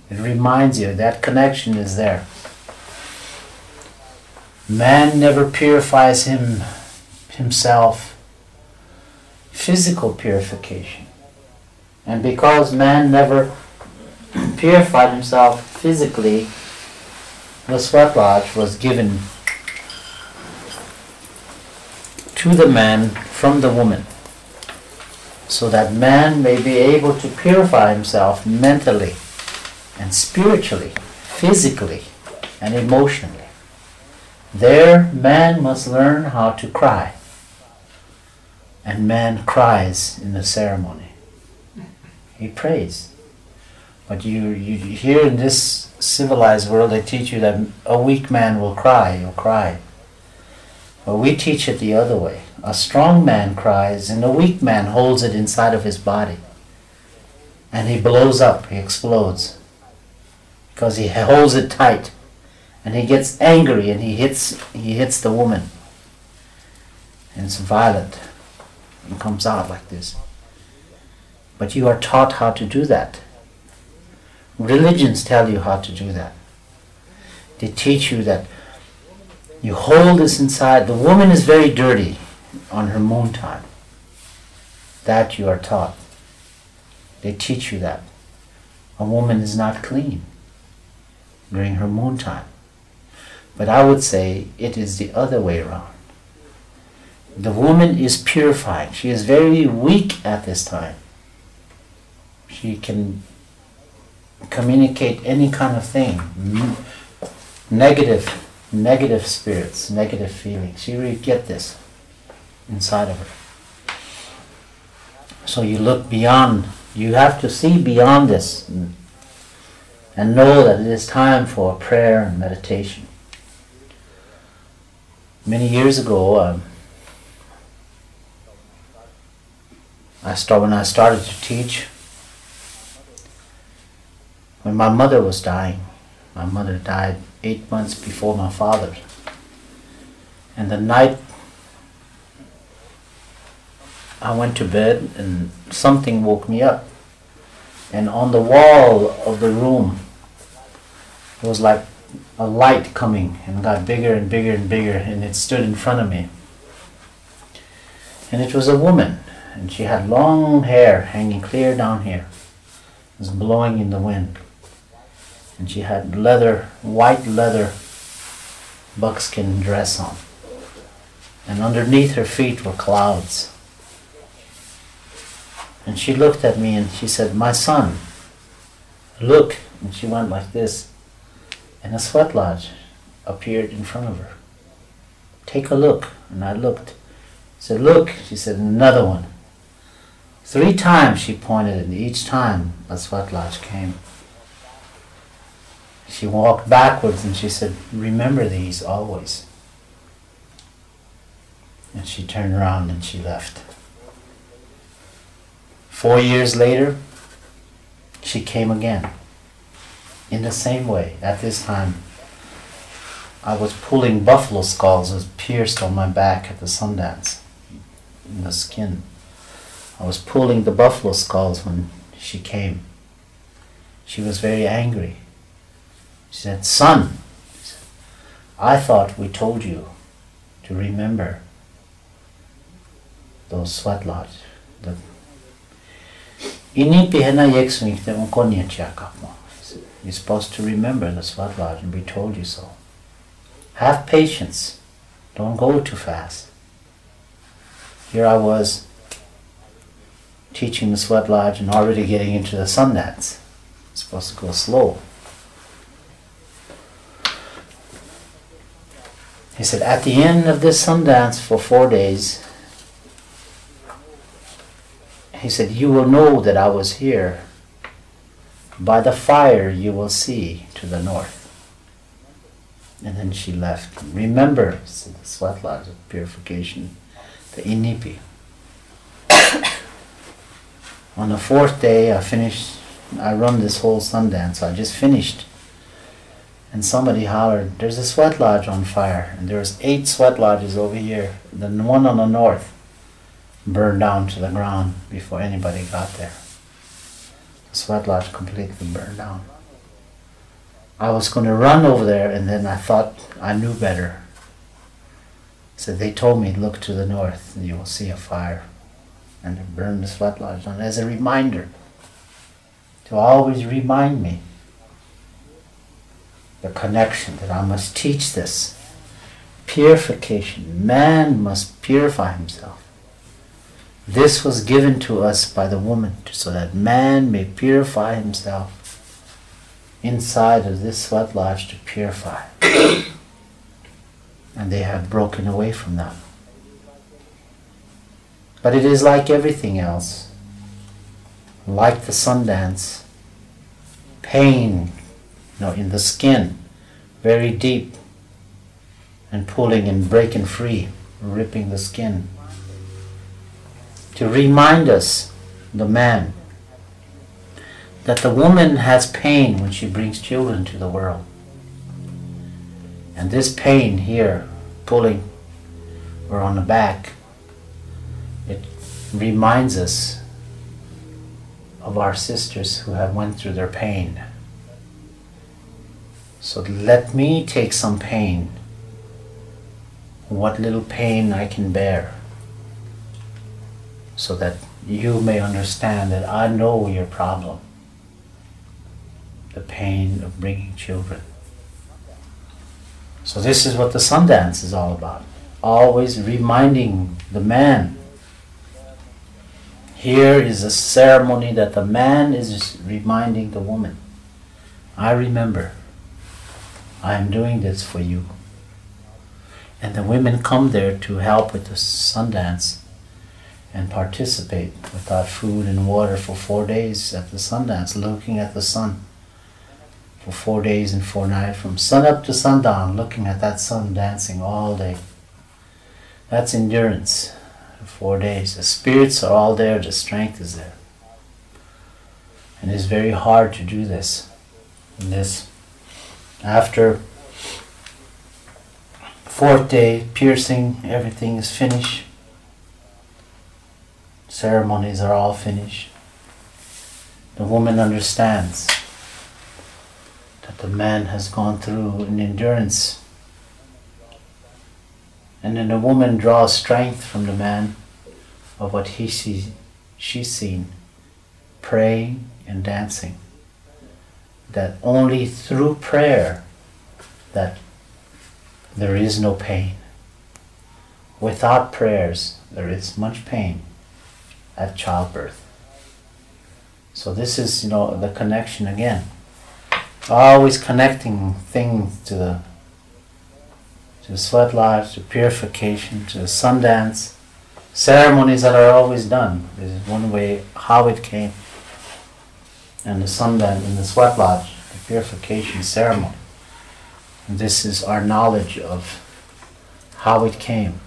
It reminds you that connection is there. Man never purifies him himself physical purification. And because man never purified himself physically, the sweat lodge was given to the man from the woman so that man may be able to purify himself mentally and spiritually, physically, and emotionally. There, man must learn how to cry and man cries in the ceremony. He prays. But you, you here in this civilized world, they teach you that a weak man will cry, he'll cry. But we teach it the other way. A strong man cries, and a weak man holds it inside of his body. And he blows up, he explodes. Because he holds it tight. And he gets angry and he hits he hits the woman. And it's violent. And comes out like this. But you are taught how to do that. Religions tell you how to do that. They teach you that you hold this inside. The woman is very dirty on her moon time. That you are taught. They teach you that. A woman is not clean during her moon time. But I would say it is the other way around. The woman is purifying. She is very weak at this time. She can communicate any kind of thing. Negative, negative spirits, negative feelings. You really get this inside of her. So you look beyond, you have to see beyond this and, know that it is time for prayer and meditation. Many years ago, um, I start, when I started to teach, when my mother was dying, my mother died eight months before my father. And the night I went to bed and something woke me up. And on the wall of the room there was like a light coming and got bigger and bigger and bigger and it stood in front of me. And it was a woman and she had long hair hanging clear down here. It was blowing in the wind. And she had leather, white leather buckskin dress on. And underneath her feet were clouds. And she looked at me and she said, My son, look. And she went like this. And a sweat lodge appeared in front of her. Take a look. And I looked. I said, Look. She said, Another one. Three times she pointed, and each time a sweat lodge came. She walked backwards and she said, Remember these always. And she turned around and she left. Four years later, she came again. In the same way, at this time, I was pulling buffalo skulls was pierced on my back at the Sundance, in the skin. I was pulling the buffalo skulls when she came. She was very angry. She said, Son, I thought we told you to remember those sweat lodge, the Ini pihena yeksmik te unkonya. You're supposed to remember the sweat lodge, and we told you so. Have patience. Don't go too fast. Here I was teaching the sweat lodge and already getting into the sun dance. It's supposed to go slow. He said, at the end of this sun dance for four days, he said, You will know that I was here. By the fire you will see to the north. And then she left. Remember, said the sweat lodge of purification, the inipi. *coughs* On the fourth day, I finished, I run this whole sun dance. I just finished. And somebody hollered, There's a sweat lodge on fire. And there was eight sweat lodges over here. The one on the north burned down to the ground before anybody got there. The sweat lodge completely burned down. I was going to run over there, and then I thought I knew better. So they told me, look to the north, and you will see a fire. And they burned the sweat lodge down as a reminder to always remind me the connection that I must teach this. Purification. Man must purify himself. This was given to us by the woman so that man may purify himself inside of this sweat lodge to purify. *coughs* and they have broken away from that. But it is like everything else, like the sun dance, pain know, in the skin, very deep, and pulling and breaking free, ripping the skin. To remind us, the man, that the woman has pain when she brings children to the world. And this pain here, pulling or on the back, it reminds us of our sisters who have went through their pain. So let me take some pain, what little pain I can bear, so that you may understand that I know your problem, the pain of bringing children. So this is what the sun dance is all about. Always reminding the man. Here is a ceremony that the man is reminding the woman. I remember. I am doing this for you. And the women come there to help with the sun dance and participate without food and water for four days at the sun dance, looking at the sun for four days and four nights, from sun up to sundown, looking at that sun dancing all day. That's endurance. Four days. The spirits are all there, the strength is there. And it's very hard to do this. And this, after fourth day, piercing, everything is finished. Ceremonies are all finished. The woman understands that the man has gone through an endurance. And then the woman draws strength from the man of what he sees, she's seen, praying and dancing. That only through prayer that there is no pain. Without prayers, there is much pain at childbirth. So this is, you know, the connection again always connecting things to the to the sweat lodge, to purification, to the sun dance, ceremonies that are always done. This is one way how it came. And the sun dance in the sweat lodge, the purification ceremony. And this is our knowledge of how it came.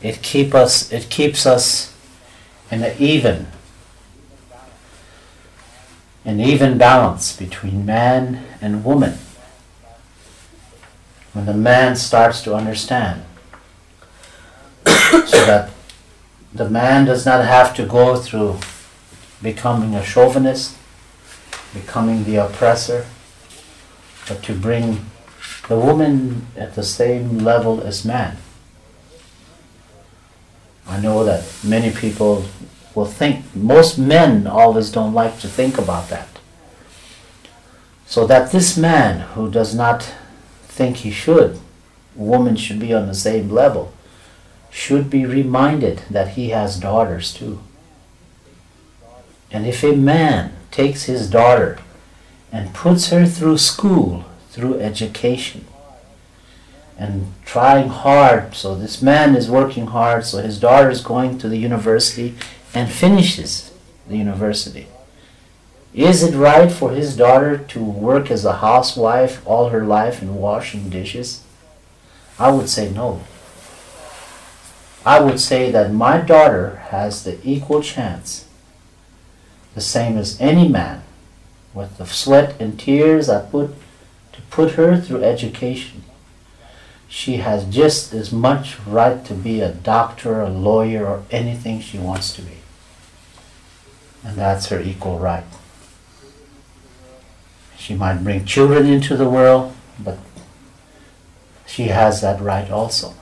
It keep us it keeps us in an even an even balance between man and woman. When the man starts to understand, *coughs* so that the man does not have to go through becoming a chauvinist, becoming the oppressor, but to bring the woman at the same level as man. I know that many people will think. Most men always don't like to think about that. So that this man who does not think he should, woman should be on the same level, should be reminded that he has daughters too. And if a man takes his daughter and puts her through school, through education, and trying hard, so this man is working hard, so his daughter is going to the university and finishes the university. Is it right for his daughter to work as a housewife all her life and washing dishes? I would say no. I would say that my daughter has the equal chance, the same as any man, with the sweat and tears I put to put her through education. She has just as much right to be a doctor, a lawyer, or anything she wants to be. And that's her equal right. She might bring children into the world, but she has that right also.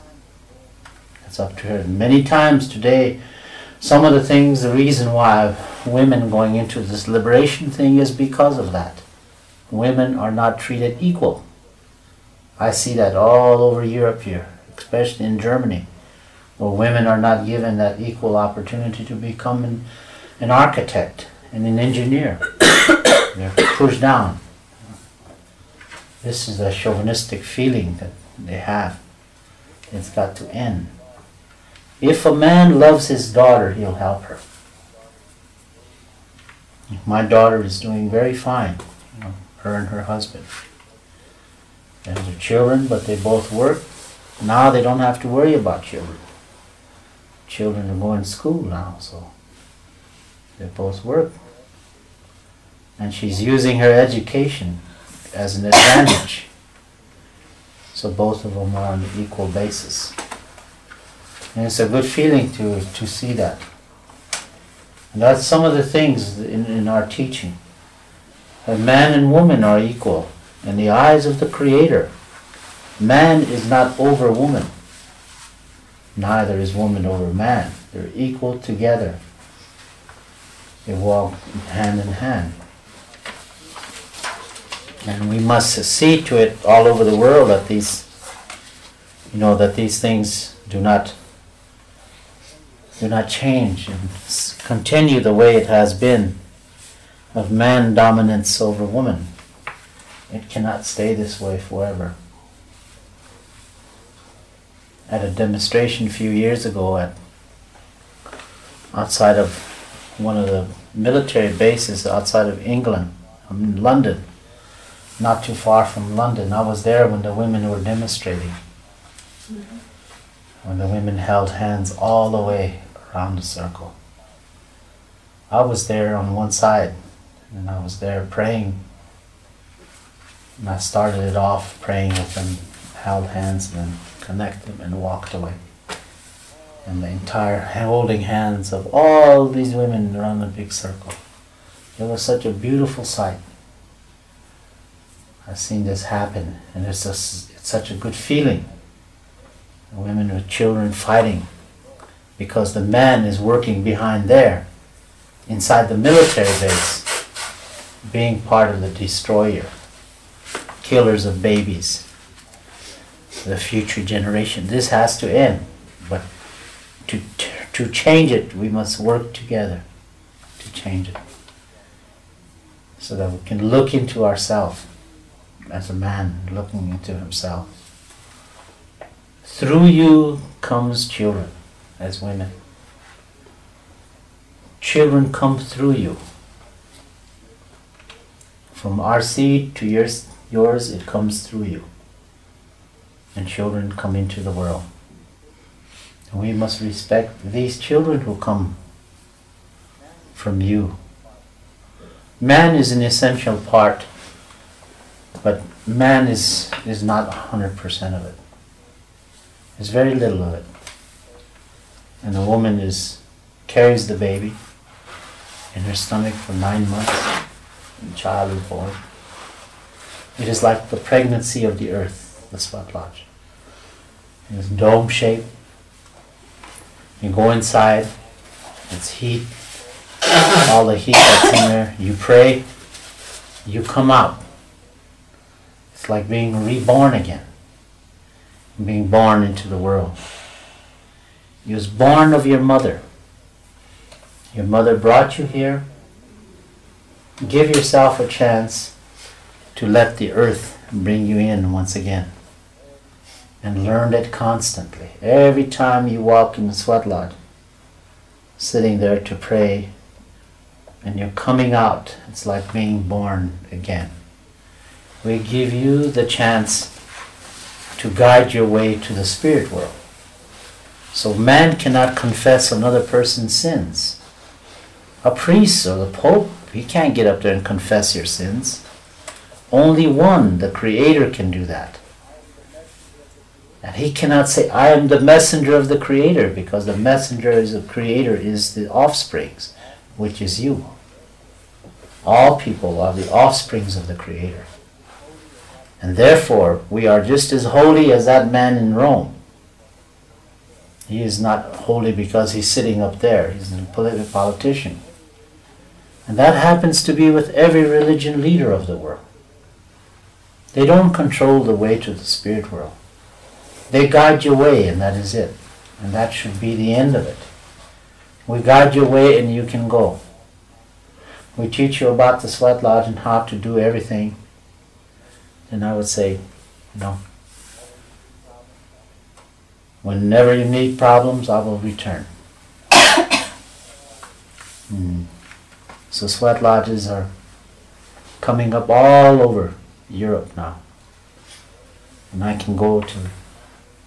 It's up to her. Many times today, some of the things, the reason why women going into this liberation thing is because of that. Women are not treated equal. I see that all over Europe here, especially in Germany, where women are not given that equal opportunity to become an an architect and an engineer. *coughs* They're pushed down. This is a chauvinistic feeling that they have. It's got to end. If a man loves his daughter, he'll help her. My daughter is doing very fine, you know, her and her husband. And their children, but they both work. Now they don't have to worry about children. Children are going to school now, so they both work. And she's using her education as an advantage. So both of them are on an equal basis. And it's a good feeling to, to see that. And that's some of the things in, in our teaching. That man and woman are equal in the eyes of the Creator. Man is not over woman. Neither is woman over man. They're equal together. They walk hand in hand. And we must see to it all over the world that these, you know, that these things do not do not change and continue the way it has been of man dominance over woman. It cannot stay this way forever. At a demonstration a few years ago at outside of one of the military bases outside of England, in London, not too far from London. I was there when the women were demonstrating. Mm-hmm. When the women held hands all the way around the circle. I was there on one side and I was there praying. And I started it off praying with them, held hands and then connected and walked away. And the entire holding hands of all these women around the big circle. It was such a beautiful sight. I've seen this happen and it's, just, it's such a good feeling. women with children fighting because the man is working behind there, inside the military base, being part of the destroyer, killers of babies, the future generation. This has to end, but to, to change it, we must work together to change it. So that we can look into ourselves as a man looking into himself. Through you comes children as women. Children come through you. From our seed to yours, yours, it comes through you. And children come into the world. And we must respect these children who come from you. Man is an essential part, but man is, is not 100% of it. There's very little of it and the woman is carries the baby in her stomach for nine months, and the child is born. It is like the pregnancy of the earth, the Lodge. It is dome shaped. You go inside, it's heat, all the heat that's in there. You pray, you come out. It's like being reborn again, being born into the world. You was born of your mother. Your mother brought you here. Give yourself a chance to let the earth bring you in once again. And learn it constantly. Every time you walk in the Sweat Lodge, sitting there to pray, and you're coming out, it's like being born again. We give you the chance to guide your way to the spirit world. So man cannot confess another person's sins. A priest or the pope, he can't get up there and confess your sins. Only one, the Creator, can do that. And he cannot say, I am the messenger of the Creator, because the messenger of the Creator is the offsprings, which is you. All people are the offsprings of the Creator. And therefore, we are just as holy as that man in Rome. He is not holy because he's sitting up there. He's a politician. And that happens to be with every religion leader of the world. They don't control the way to the spirit world. They guide your way, and that is it. And that should be the end of it. We guide your way, and you can go. We teach you about the Sweat Lodge and how to do everything. And I would say, no. Whenever you need problems, I will return. *coughs* Mm. So sweat lodges are coming up all over Europe now. And I can go to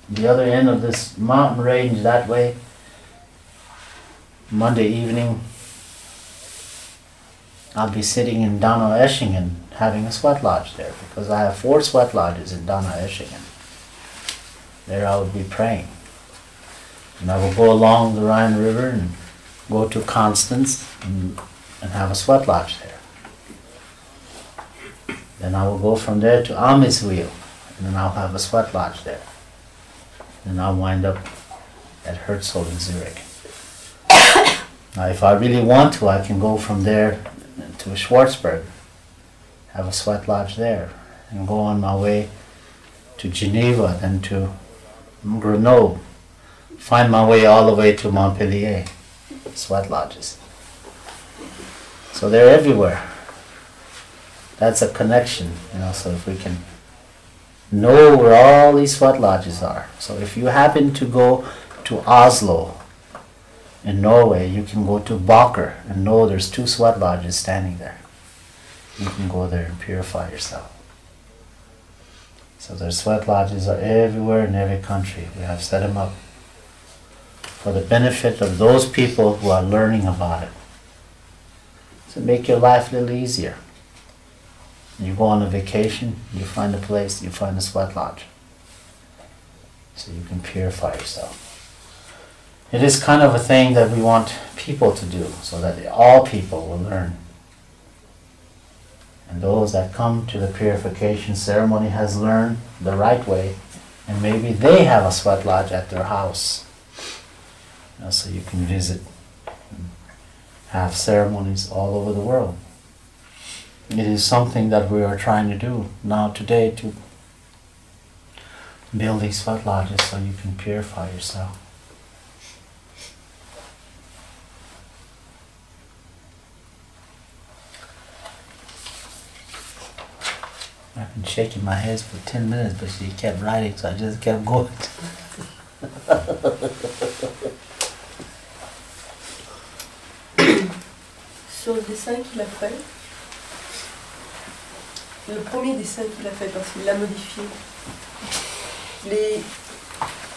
the other end of this mountain range that way Monday evening. I'll be sitting in Donaueschingen having a sweat lodge there because I have four sweat lodges in Donaueschingen. There I will be praying. And I will go along the Rhine River and go to Constance and, and have a sweat lodge there. Then I will go from there to Amriswil and then I'll have a sweat lodge there. And I'll wind up at Herzl in Zurich. *coughs* now, if I really want to, I can go from there to Schwarzburg, have a sweat lodge there, and go on my way to Geneva, then to Grenoble, find my way all the way to Montpellier, sweat lodges. So they're everywhere. That's a connection, you know, so if we can know where all these sweat lodges are. So if you happen to go to Oslo in Norway, you can go to Baker and know there's two sweat lodges standing there. You can go there and purify yourself. So their sweat lodges are everywhere in every country. We have set them up for the benefit of those people who are learning about it. To make your life a little easier. You go on a vacation, you find a place, you find a sweat lodge. So you can purify yourself. It is kind of a thing that we want people to do so that all people will learn. And those that come to the purification ceremony has learned the right way and maybe they have a sweat lodge at their house. So you can visit have ceremonies all over the world. It is something that we are trying to do now today to build these sweat lodges so you can purify yourself. I've been shaking my head for 10 minutes, but she kept writing, so I just kept going. Sur le dessin qu'il a fait, le premier dessin qu'il a fait, parce qu'il l'a modifié, les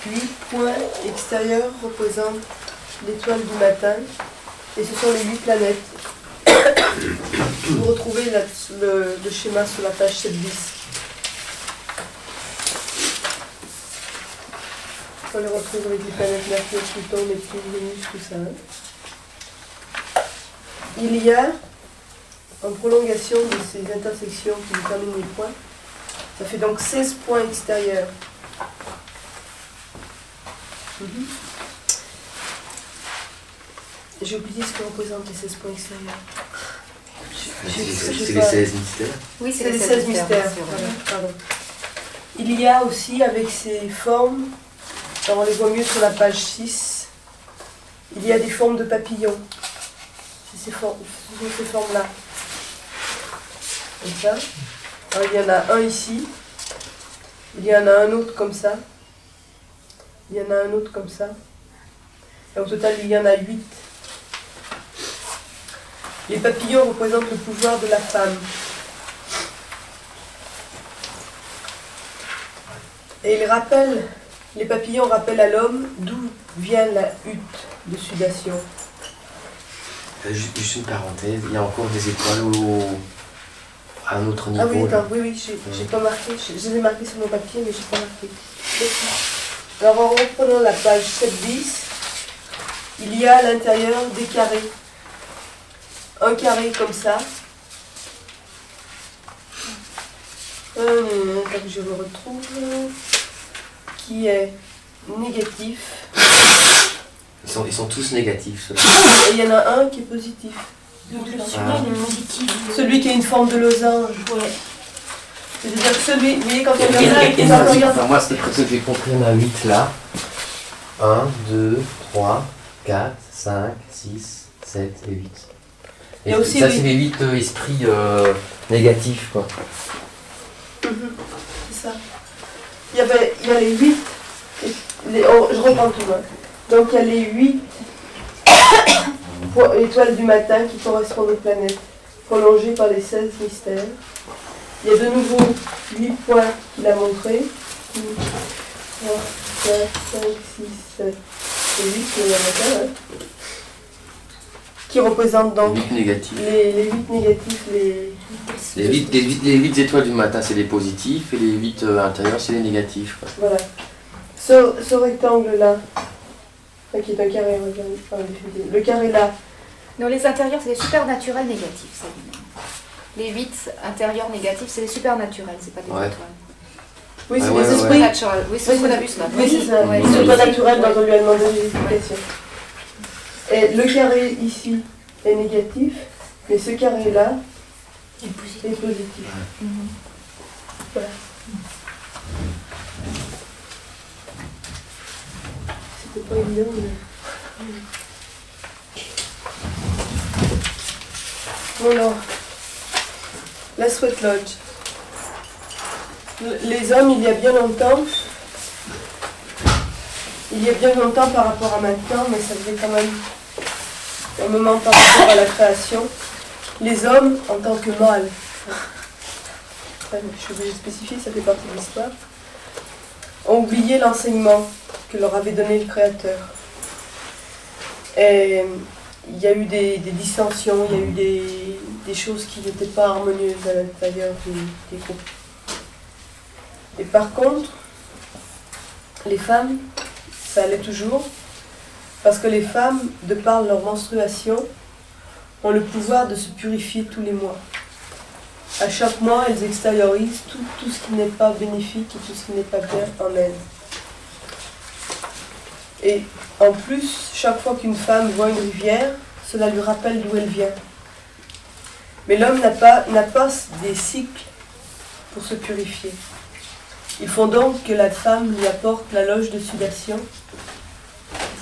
huit points extérieurs représentent l'étoile du matin, et ce sont les huit planètes. Vous retrouvez le, schéma sur la page 7 bis. On les retrouve avec les planètes Mercure, Pluton, Neptune, Vénus, tout ça. Il y a, en prolongation de ces intersections qui déterminent les points, ça fait donc 16 points extérieurs. Mhm. J'ai oublié ce que représentent les 16 points extérieurs. C'est les pas. 16 mystères. Oui, C'est les 16 mystères. pardon. Il y a aussi avec ces formes, alors on les voit mieux sur la page 6, il y a des formes de papillons. C'est ces, formes, ce sont ces formes-là. Comme ça. Alors, il y en a un ici. Il y en a un autre comme ça. Il y en a un autre comme ça. Et au total, il y en a 8. Les papillons représentent le pouvoir de la femme. Et ils rappellent, les papillons rappellent à l'homme d'où vient la hutte de sudation. Euh, ju- Juste une parenthèse, il y a encore des étoiles au... à un autre niveau. Ah oui, attends, oui, oui, j'ai pas marqué, je, je les ai marqués sur mon papier, mais j'ai pas marqué. Alors en reprenant la page 7 bis, il y a à l'intérieur des carrés. Un carré comme ça. Un, attends que je le retrouve, qui est négatif. Ils, sont, ils sont tous négatifs. Et il y en a un qui est positif. Le Ah. celui-là, il est positif. Celui qui a une forme de losange. Ouais. C'est-à-dire que celui, vous voyez, quand on Il y en a- on regarde moi, c'est ce que j'ai compris, il y en a 8 là. 1, 2, 3, 4, 5, 6, 7 et 8. Il y a Et aussi ça, les- c'est les 8 esprits euh, négatifs, quoi. Mhm, C'est ça. Il y, avait, il y a les huit, les- oh, je reprends tout. hein. Donc il y a les huit po- *coughs* étoiles du matin qui correspondent aux planètes, prolongées par les 16 mystères. Il y a de nouveau huit points qu'il a montrés. 3, 4, 5, 6, 7 et 8 le matin, hein. Qui représentent donc 8 négatifs. les, les 8 négatifs, les, Les 8, les, huit- les huit étoiles du matin, c'est les positifs, et les 8 intérieurs, c'est les négatifs. quoi. Voilà. Ce, ce rectangle-là, enfin, qui est un carré, regarde, le carré là, Non, les intérieurs, c'est les supernaturels négatifs, ça. Les 8 intérieurs négatifs, c'est les supernaturels, c'est pas des Ouais. étoiles. oui, c'est Ouais, des ouais, esprits. Oui, c'est ce qu'on a c'est- vu ce matin. Oui, c'est ça, ouais. dont on lui a demandé. Et le carré ici est négatif, mais ce carré-là positif. est positif. Voilà. C'était pas évident, mais... Bon alors, la Sweat Lodge. Le- Les hommes, il y a bien longtemps, il y a bien longtemps par rapport à maintenant, mais ça faisait quand même un moment par rapport à la création, les hommes en tant que mâles, je suis obligée de spécifier, ça fait partie de l'histoire, ont oublié l'enseignement que leur avait donné le Créateur. Et il y a eu des, dissensions, il y a eu des, choses qui n'étaient pas harmonieuses à l'intérieur des groupes. Et par contre, les femmes, ça allait toujours, parce que les femmes, de par leur menstruation, ont le pouvoir de se purifier tous les mois. À chaque mois, elles extériorisent tout, ce qui n'est pas bénéfique et tout ce qui n'est pas bien en elles. Et en plus, chaque fois qu'une femme voit une rivière, cela lui rappelle d'où elle vient. Mais l'homme n'a pas, n'a pas des cycles pour se purifier. Il faut donc que la femme lui apporte la loge de sudation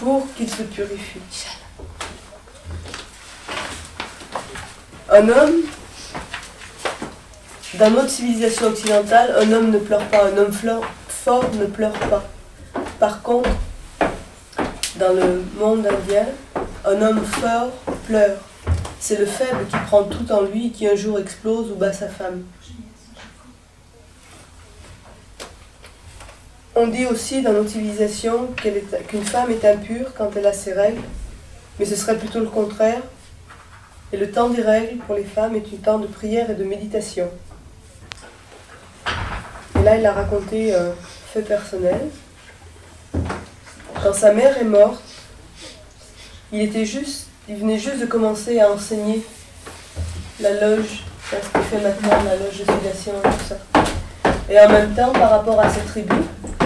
pour qu'il se purifie. Un homme, dans notre civilisation occidentale, un homme ne pleure pas, un homme fort ne pleure pas. Par contre, dans le monde indien, un homme fort pleure. C'est le faible qui prend tout en lui et qui un jour explose ou bat sa femme. On dit aussi dans notre civilisation qu'une femme est impure quand elle a ses règles, mais ce serait plutôt le contraire. Et le temps des règles pour les femmes est un temps de prière et de méditation. Et là, il a raconté un fait personnel. Quand sa mère est morte, il venait juste de commencer à enseigner la loge, ce qu'il fait maintenant, la loge de sudation et tout ça. Et en même temps, par rapport à cette tribu, il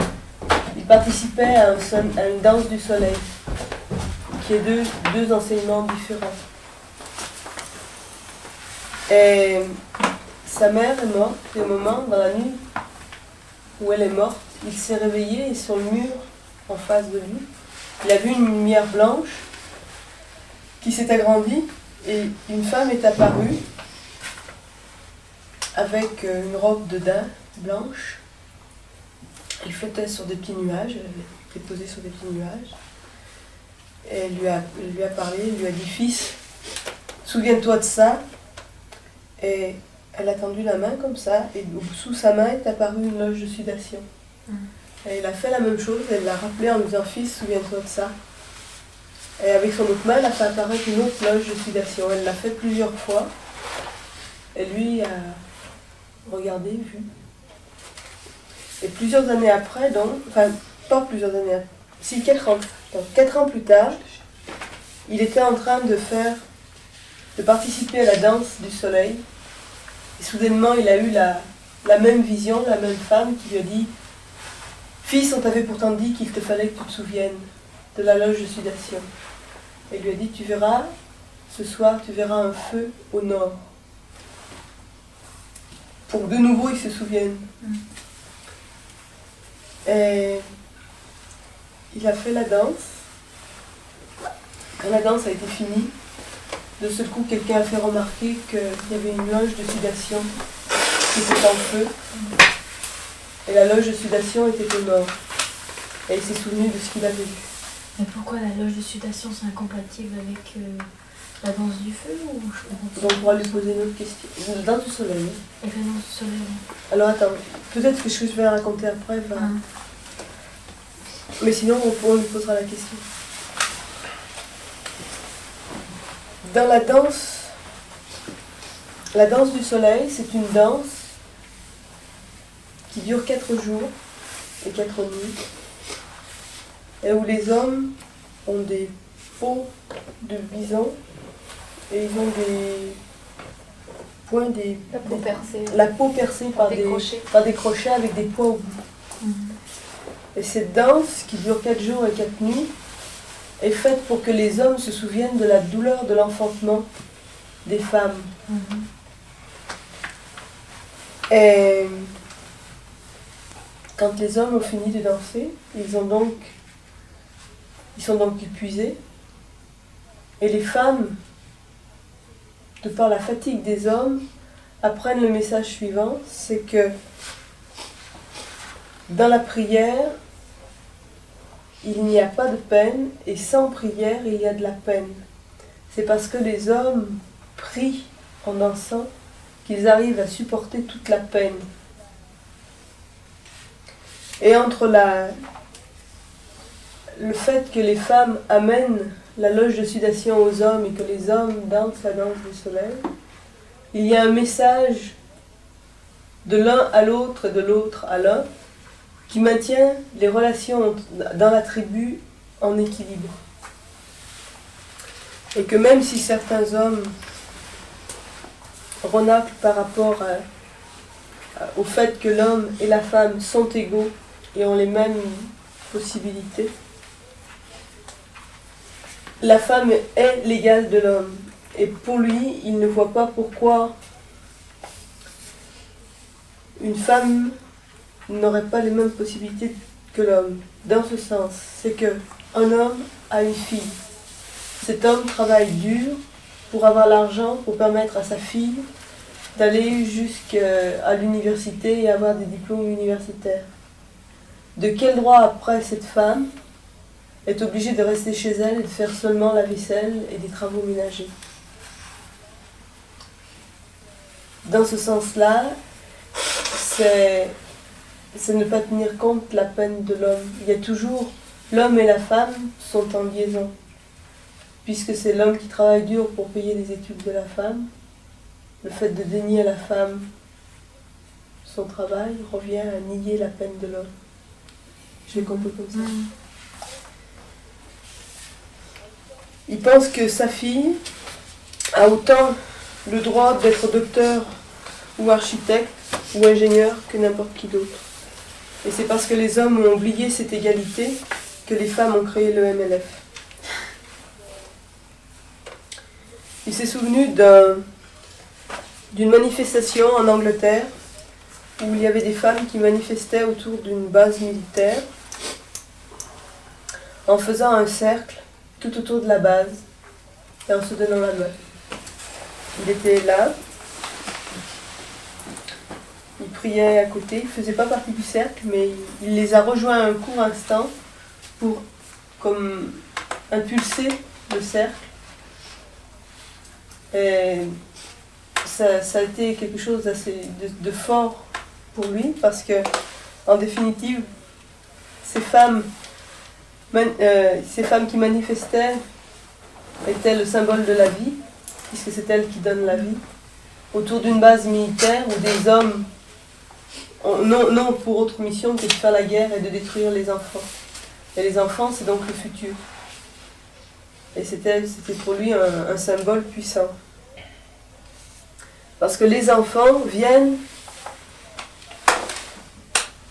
participait à, un une danse du soleil, qui est deux, deux enseignements différents. Et sa mère est morte, et au moment, dans la nuit où elle est morte, il s'est réveillé et sur le mur en face de lui, il a vu une lumière blanche qui s'est agrandie et une femme est apparue avec une robe de daim blanche. Elle flottait sur des petits nuages, elle avait été posée sur des petits nuages. Et elle lui a, elle lui a parlé, elle lui a dit Fils, souviens-toi de ça. Et elle a tendu la main comme ça, et sous sa main est apparue une loge de sudation. Et elle a fait la même chose, elle l'a rappelé en lui disant Fils, souviens-toi de ça. Et avec son autre main, elle a fait apparaître une autre loge de sudation. Elle l'a fait plusieurs fois. Et lui a regardé, vu. Et plusieurs années après, donc, enfin, pas plusieurs années après, si, quatre ans, quatre ans plus tard, il était en train de faire, de participer à la danse du soleil. Et soudainement, il a eu la, même vision, la même femme qui lui a dit Fils, on t'avait pourtant dit qu'il te fallait que tu te souviennes de la loge de sudation. Et lui a dit Tu verras, ce soir, tu verras un feu au nord. Pour que de nouveau ils se souviennent. Et il a fait la danse. Quand la danse a été finie, de ce coup, quelqu'un a fait remarquer qu'il y avait une loge de sudation qui était en feu. Et la loge de sudation était au nord. Et il s'est souvenu de ce qu'il avait vu. Mais pourquoi la loge de sudation c'est incompatible avec euh, la danse du feu ou je on pourra lui poser une autre question. Du soleil. hein. Et la danse du soleil Alors attends, peut-être que ce que je vais raconter après va. Hein. Mais sinon, on, on lui posera la question. Dans la danse, la danse du soleil, c'est une danse qui dure quatre jours et quatre nuits, et où les hommes ont des peaux de bison et ils ont des points, des, La peau percée. la peau percée par Des des, crochets. par des crochets avec des points au bout. Mhm. Et cette danse, qui dure quatre jours et quatre nuits, est faite pour que les hommes se souviennent de la douleur de l'enfantement des femmes. Mhm. Et quand les hommes ont fini de danser, ils ont donc ils sont donc épuisés. Et les femmes, par la fatigue des hommes, apprennent le message suivant, c'est que dans la prière, il n'y a pas de peine et sans prière, il y a de la peine. C'est parce que les hommes prient en dansant qu'ils arrivent à supporter toute la peine. Et entre la, le fait que les femmes amènent la loge de sudation aux hommes et que les hommes dansent la danse du soleil, il y a un message de l'un à l'autre et de l'autre à l'un qui maintient les relations dans la tribu en équilibre. Et que même si certains hommes renâclent par rapport au fait que l'homme et la femme sont égaux et ont les mêmes possibilités, la femme est l'égale de l'homme. Et pour lui, il ne voit pas pourquoi une femme n'aurait pas les mêmes possibilités que l'homme. Dans ce sens, c'est que un homme a une fille. Cet homme travaille dur pour avoir l'argent pour permettre à sa fille d'aller jusqu'à l'université et avoir des diplômes universitaires. De quel droit après cette femme est obligée de rester chez elle et de faire seulement la vaisselle et des travaux ménagers Dans ce sens-là, c'est ne pas tenir compte de la peine de l'homme. Il y a toujours l'homme et la femme sont en liaison, puisque c'est l'homme qui travaille dur pour payer les études de la femme. Le fait de dénier à la femme son travail revient à nier la peine de l'homme. Je l'ai compris comme ça. Mhm. Il pense que sa fille a autant le droit d'être docteur ou architecte ou ingénieur que n'importe qui d'autre. Et c'est parce que les hommes ont oublié cette égalité que les femmes ont créé le MLF. Il s'est souvenu d'un- d'une manifestation en Angleterre où il y avait des femmes qui manifestaient autour d'une base militaire en faisant un cercle tout autour de la base et en se donnant la main. Il était là, il priait à côté, il faisait pas partie du cercle, mais il, les a rejoints un court instant pour comme impulser le cercle. Et ça, a été quelque chose de, de fort pour lui parce que en définitive, ces femmes euh, ces femmes qui manifestaient étaient le symbole de la vie, puisque c'est elles qui donnent la vie, autour d'une base militaire où des hommes ont non, pour autre mission que de faire la guerre et de détruire les enfants. Et les enfants, c'est donc le futur. Et c'était c'était pour lui un, un symbole puissant. Parce que les enfants viennent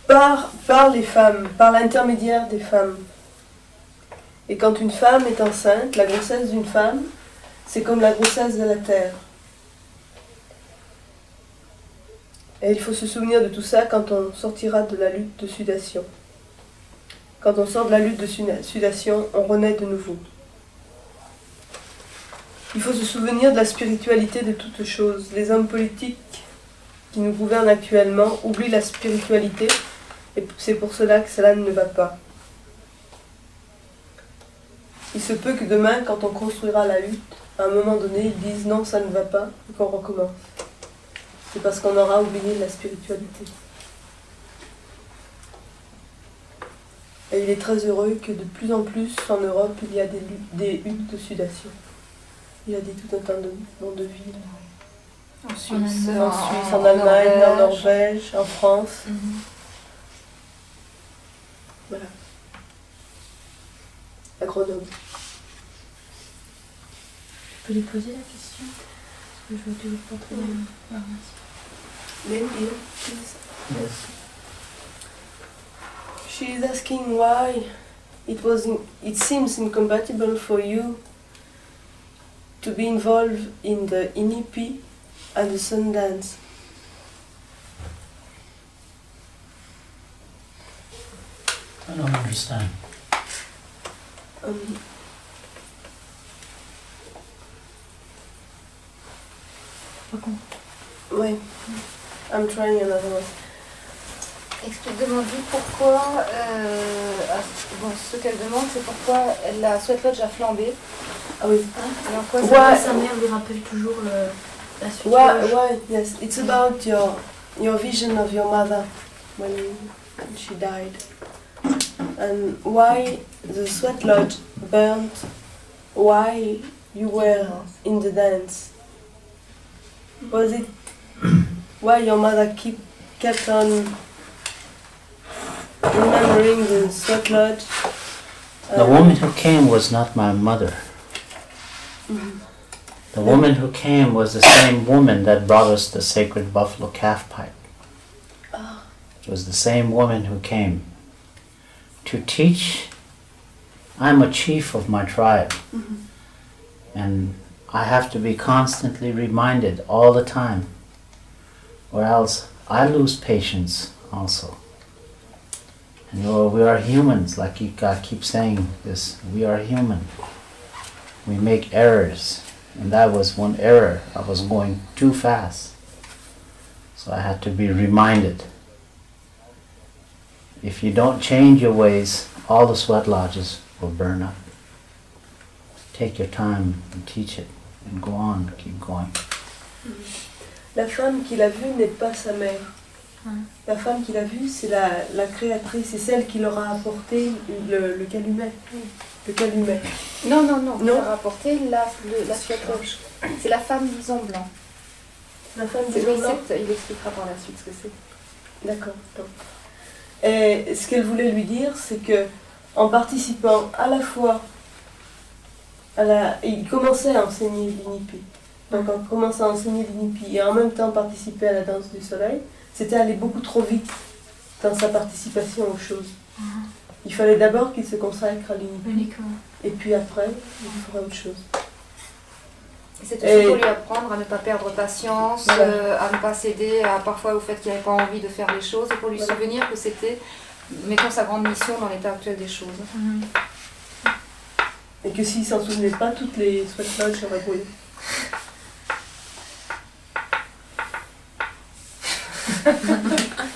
par, par les femmes, par l'intermédiaire des femmes. Et quand une femme est enceinte, la grossesse d'une femme, c'est comme la grossesse de la terre. Et il faut se souvenir de tout ça quand on sortira de la lutte de sudation. Quand on sort de la lutte de sudation, on renaît de nouveau. Il faut se souvenir de la spiritualité de toutes choses. Les hommes politiques qui nous gouvernent actuellement oublient la spiritualité et c'est pour cela que cela ne va pas. Il se peut que demain, quand on construira la hutte, à un moment donné, ils disent non, ça ne va pas, et qu'on recommence. C'est parce qu'on aura oublié la spiritualité. Et il est très heureux que de plus en plus en Europe, il y a des, des huttes de sudation. Il a dit tout un tas de noms de villes. En Suisse. En Suisse, en Allemagne, en Norvège, en France. Mhm. Voilà. À Grenoble. Je peux lui poser la question Parce que je vois toujours pas trop bien. Ah, merci. Lynn, you, please. Yes. She is asking why it was in, it seems incompatible for you to be involved in the Inipi and the Sundance. I don't understand. Um, Pas con. ouais. I'm trying another one. Explique, demande-lui pourquoi. euh, bon, ce qu'elle demande, c'est pourquoi la Sweat Lodge a flambé. Ah oui. Et en quoi ça- Ouais. Sa mère lui rappelle toujours le- la suite. Why, why? Yes, it's about your your vision of your mother when she died, and why the sweat lodge burnt. Why you were in the dance? Was it why your mother keep kept on remembering the sweat lodge? The woman who came was not my mother. mhm. The woman who came was the same woman that brought us the sacred buffalo calf pipe. Ah. It was the same woman who came to teach. I'm a chief of my tribe, Mhm. and I have to be constantly reminded all the time, or else I lose patience also. And you know, we are humans, like I keep saying this. We are human. We make errors, and that was one error. I was going too fast, so I had to be reminded. If you don't change your ways, all the sweat lodges will burn up. Take your time and teach it, and go on, keep going. La femme qu'il a vue n'est pas sa mère. La femme qu'il a vue, c'est la, la créatrice, c'est celle qui leur a apporté le, le calumet. Le calumet. Non, non, non. Non. Il a rapporté la, le- la. C'est la femme bison blanc. La femme Blancs. c'est- il expliquera par la suite ce que c'est. D'accord. Et ce qu'elle voulait lui dire, c'est que en participant à la fois la, il commençait à enseigner l'inipi. Donc en commençant à enseigner l'inipi et en même temps participer à la danse du soleil, c'était aller beaucoup trop vite dans sa participation aux choses. Il fallait d'abord qu'il se consacre à l'inipi Uniquement. et puis après, il ferait autre chose. C'était surtout lui apprendre à ne pas perdre patience, Voilà. euh, à ne pas céder à, parfois au fait qu'il n'avait pas envie de faire les choses, et pour lui Voilà. souvenir que c'était, mettons, sa grande mission dans l'état actuel des choses. Mhm. Et que s'il s'en souvenait pas, toutes les sweat lodges seraient brûlées. *laughs*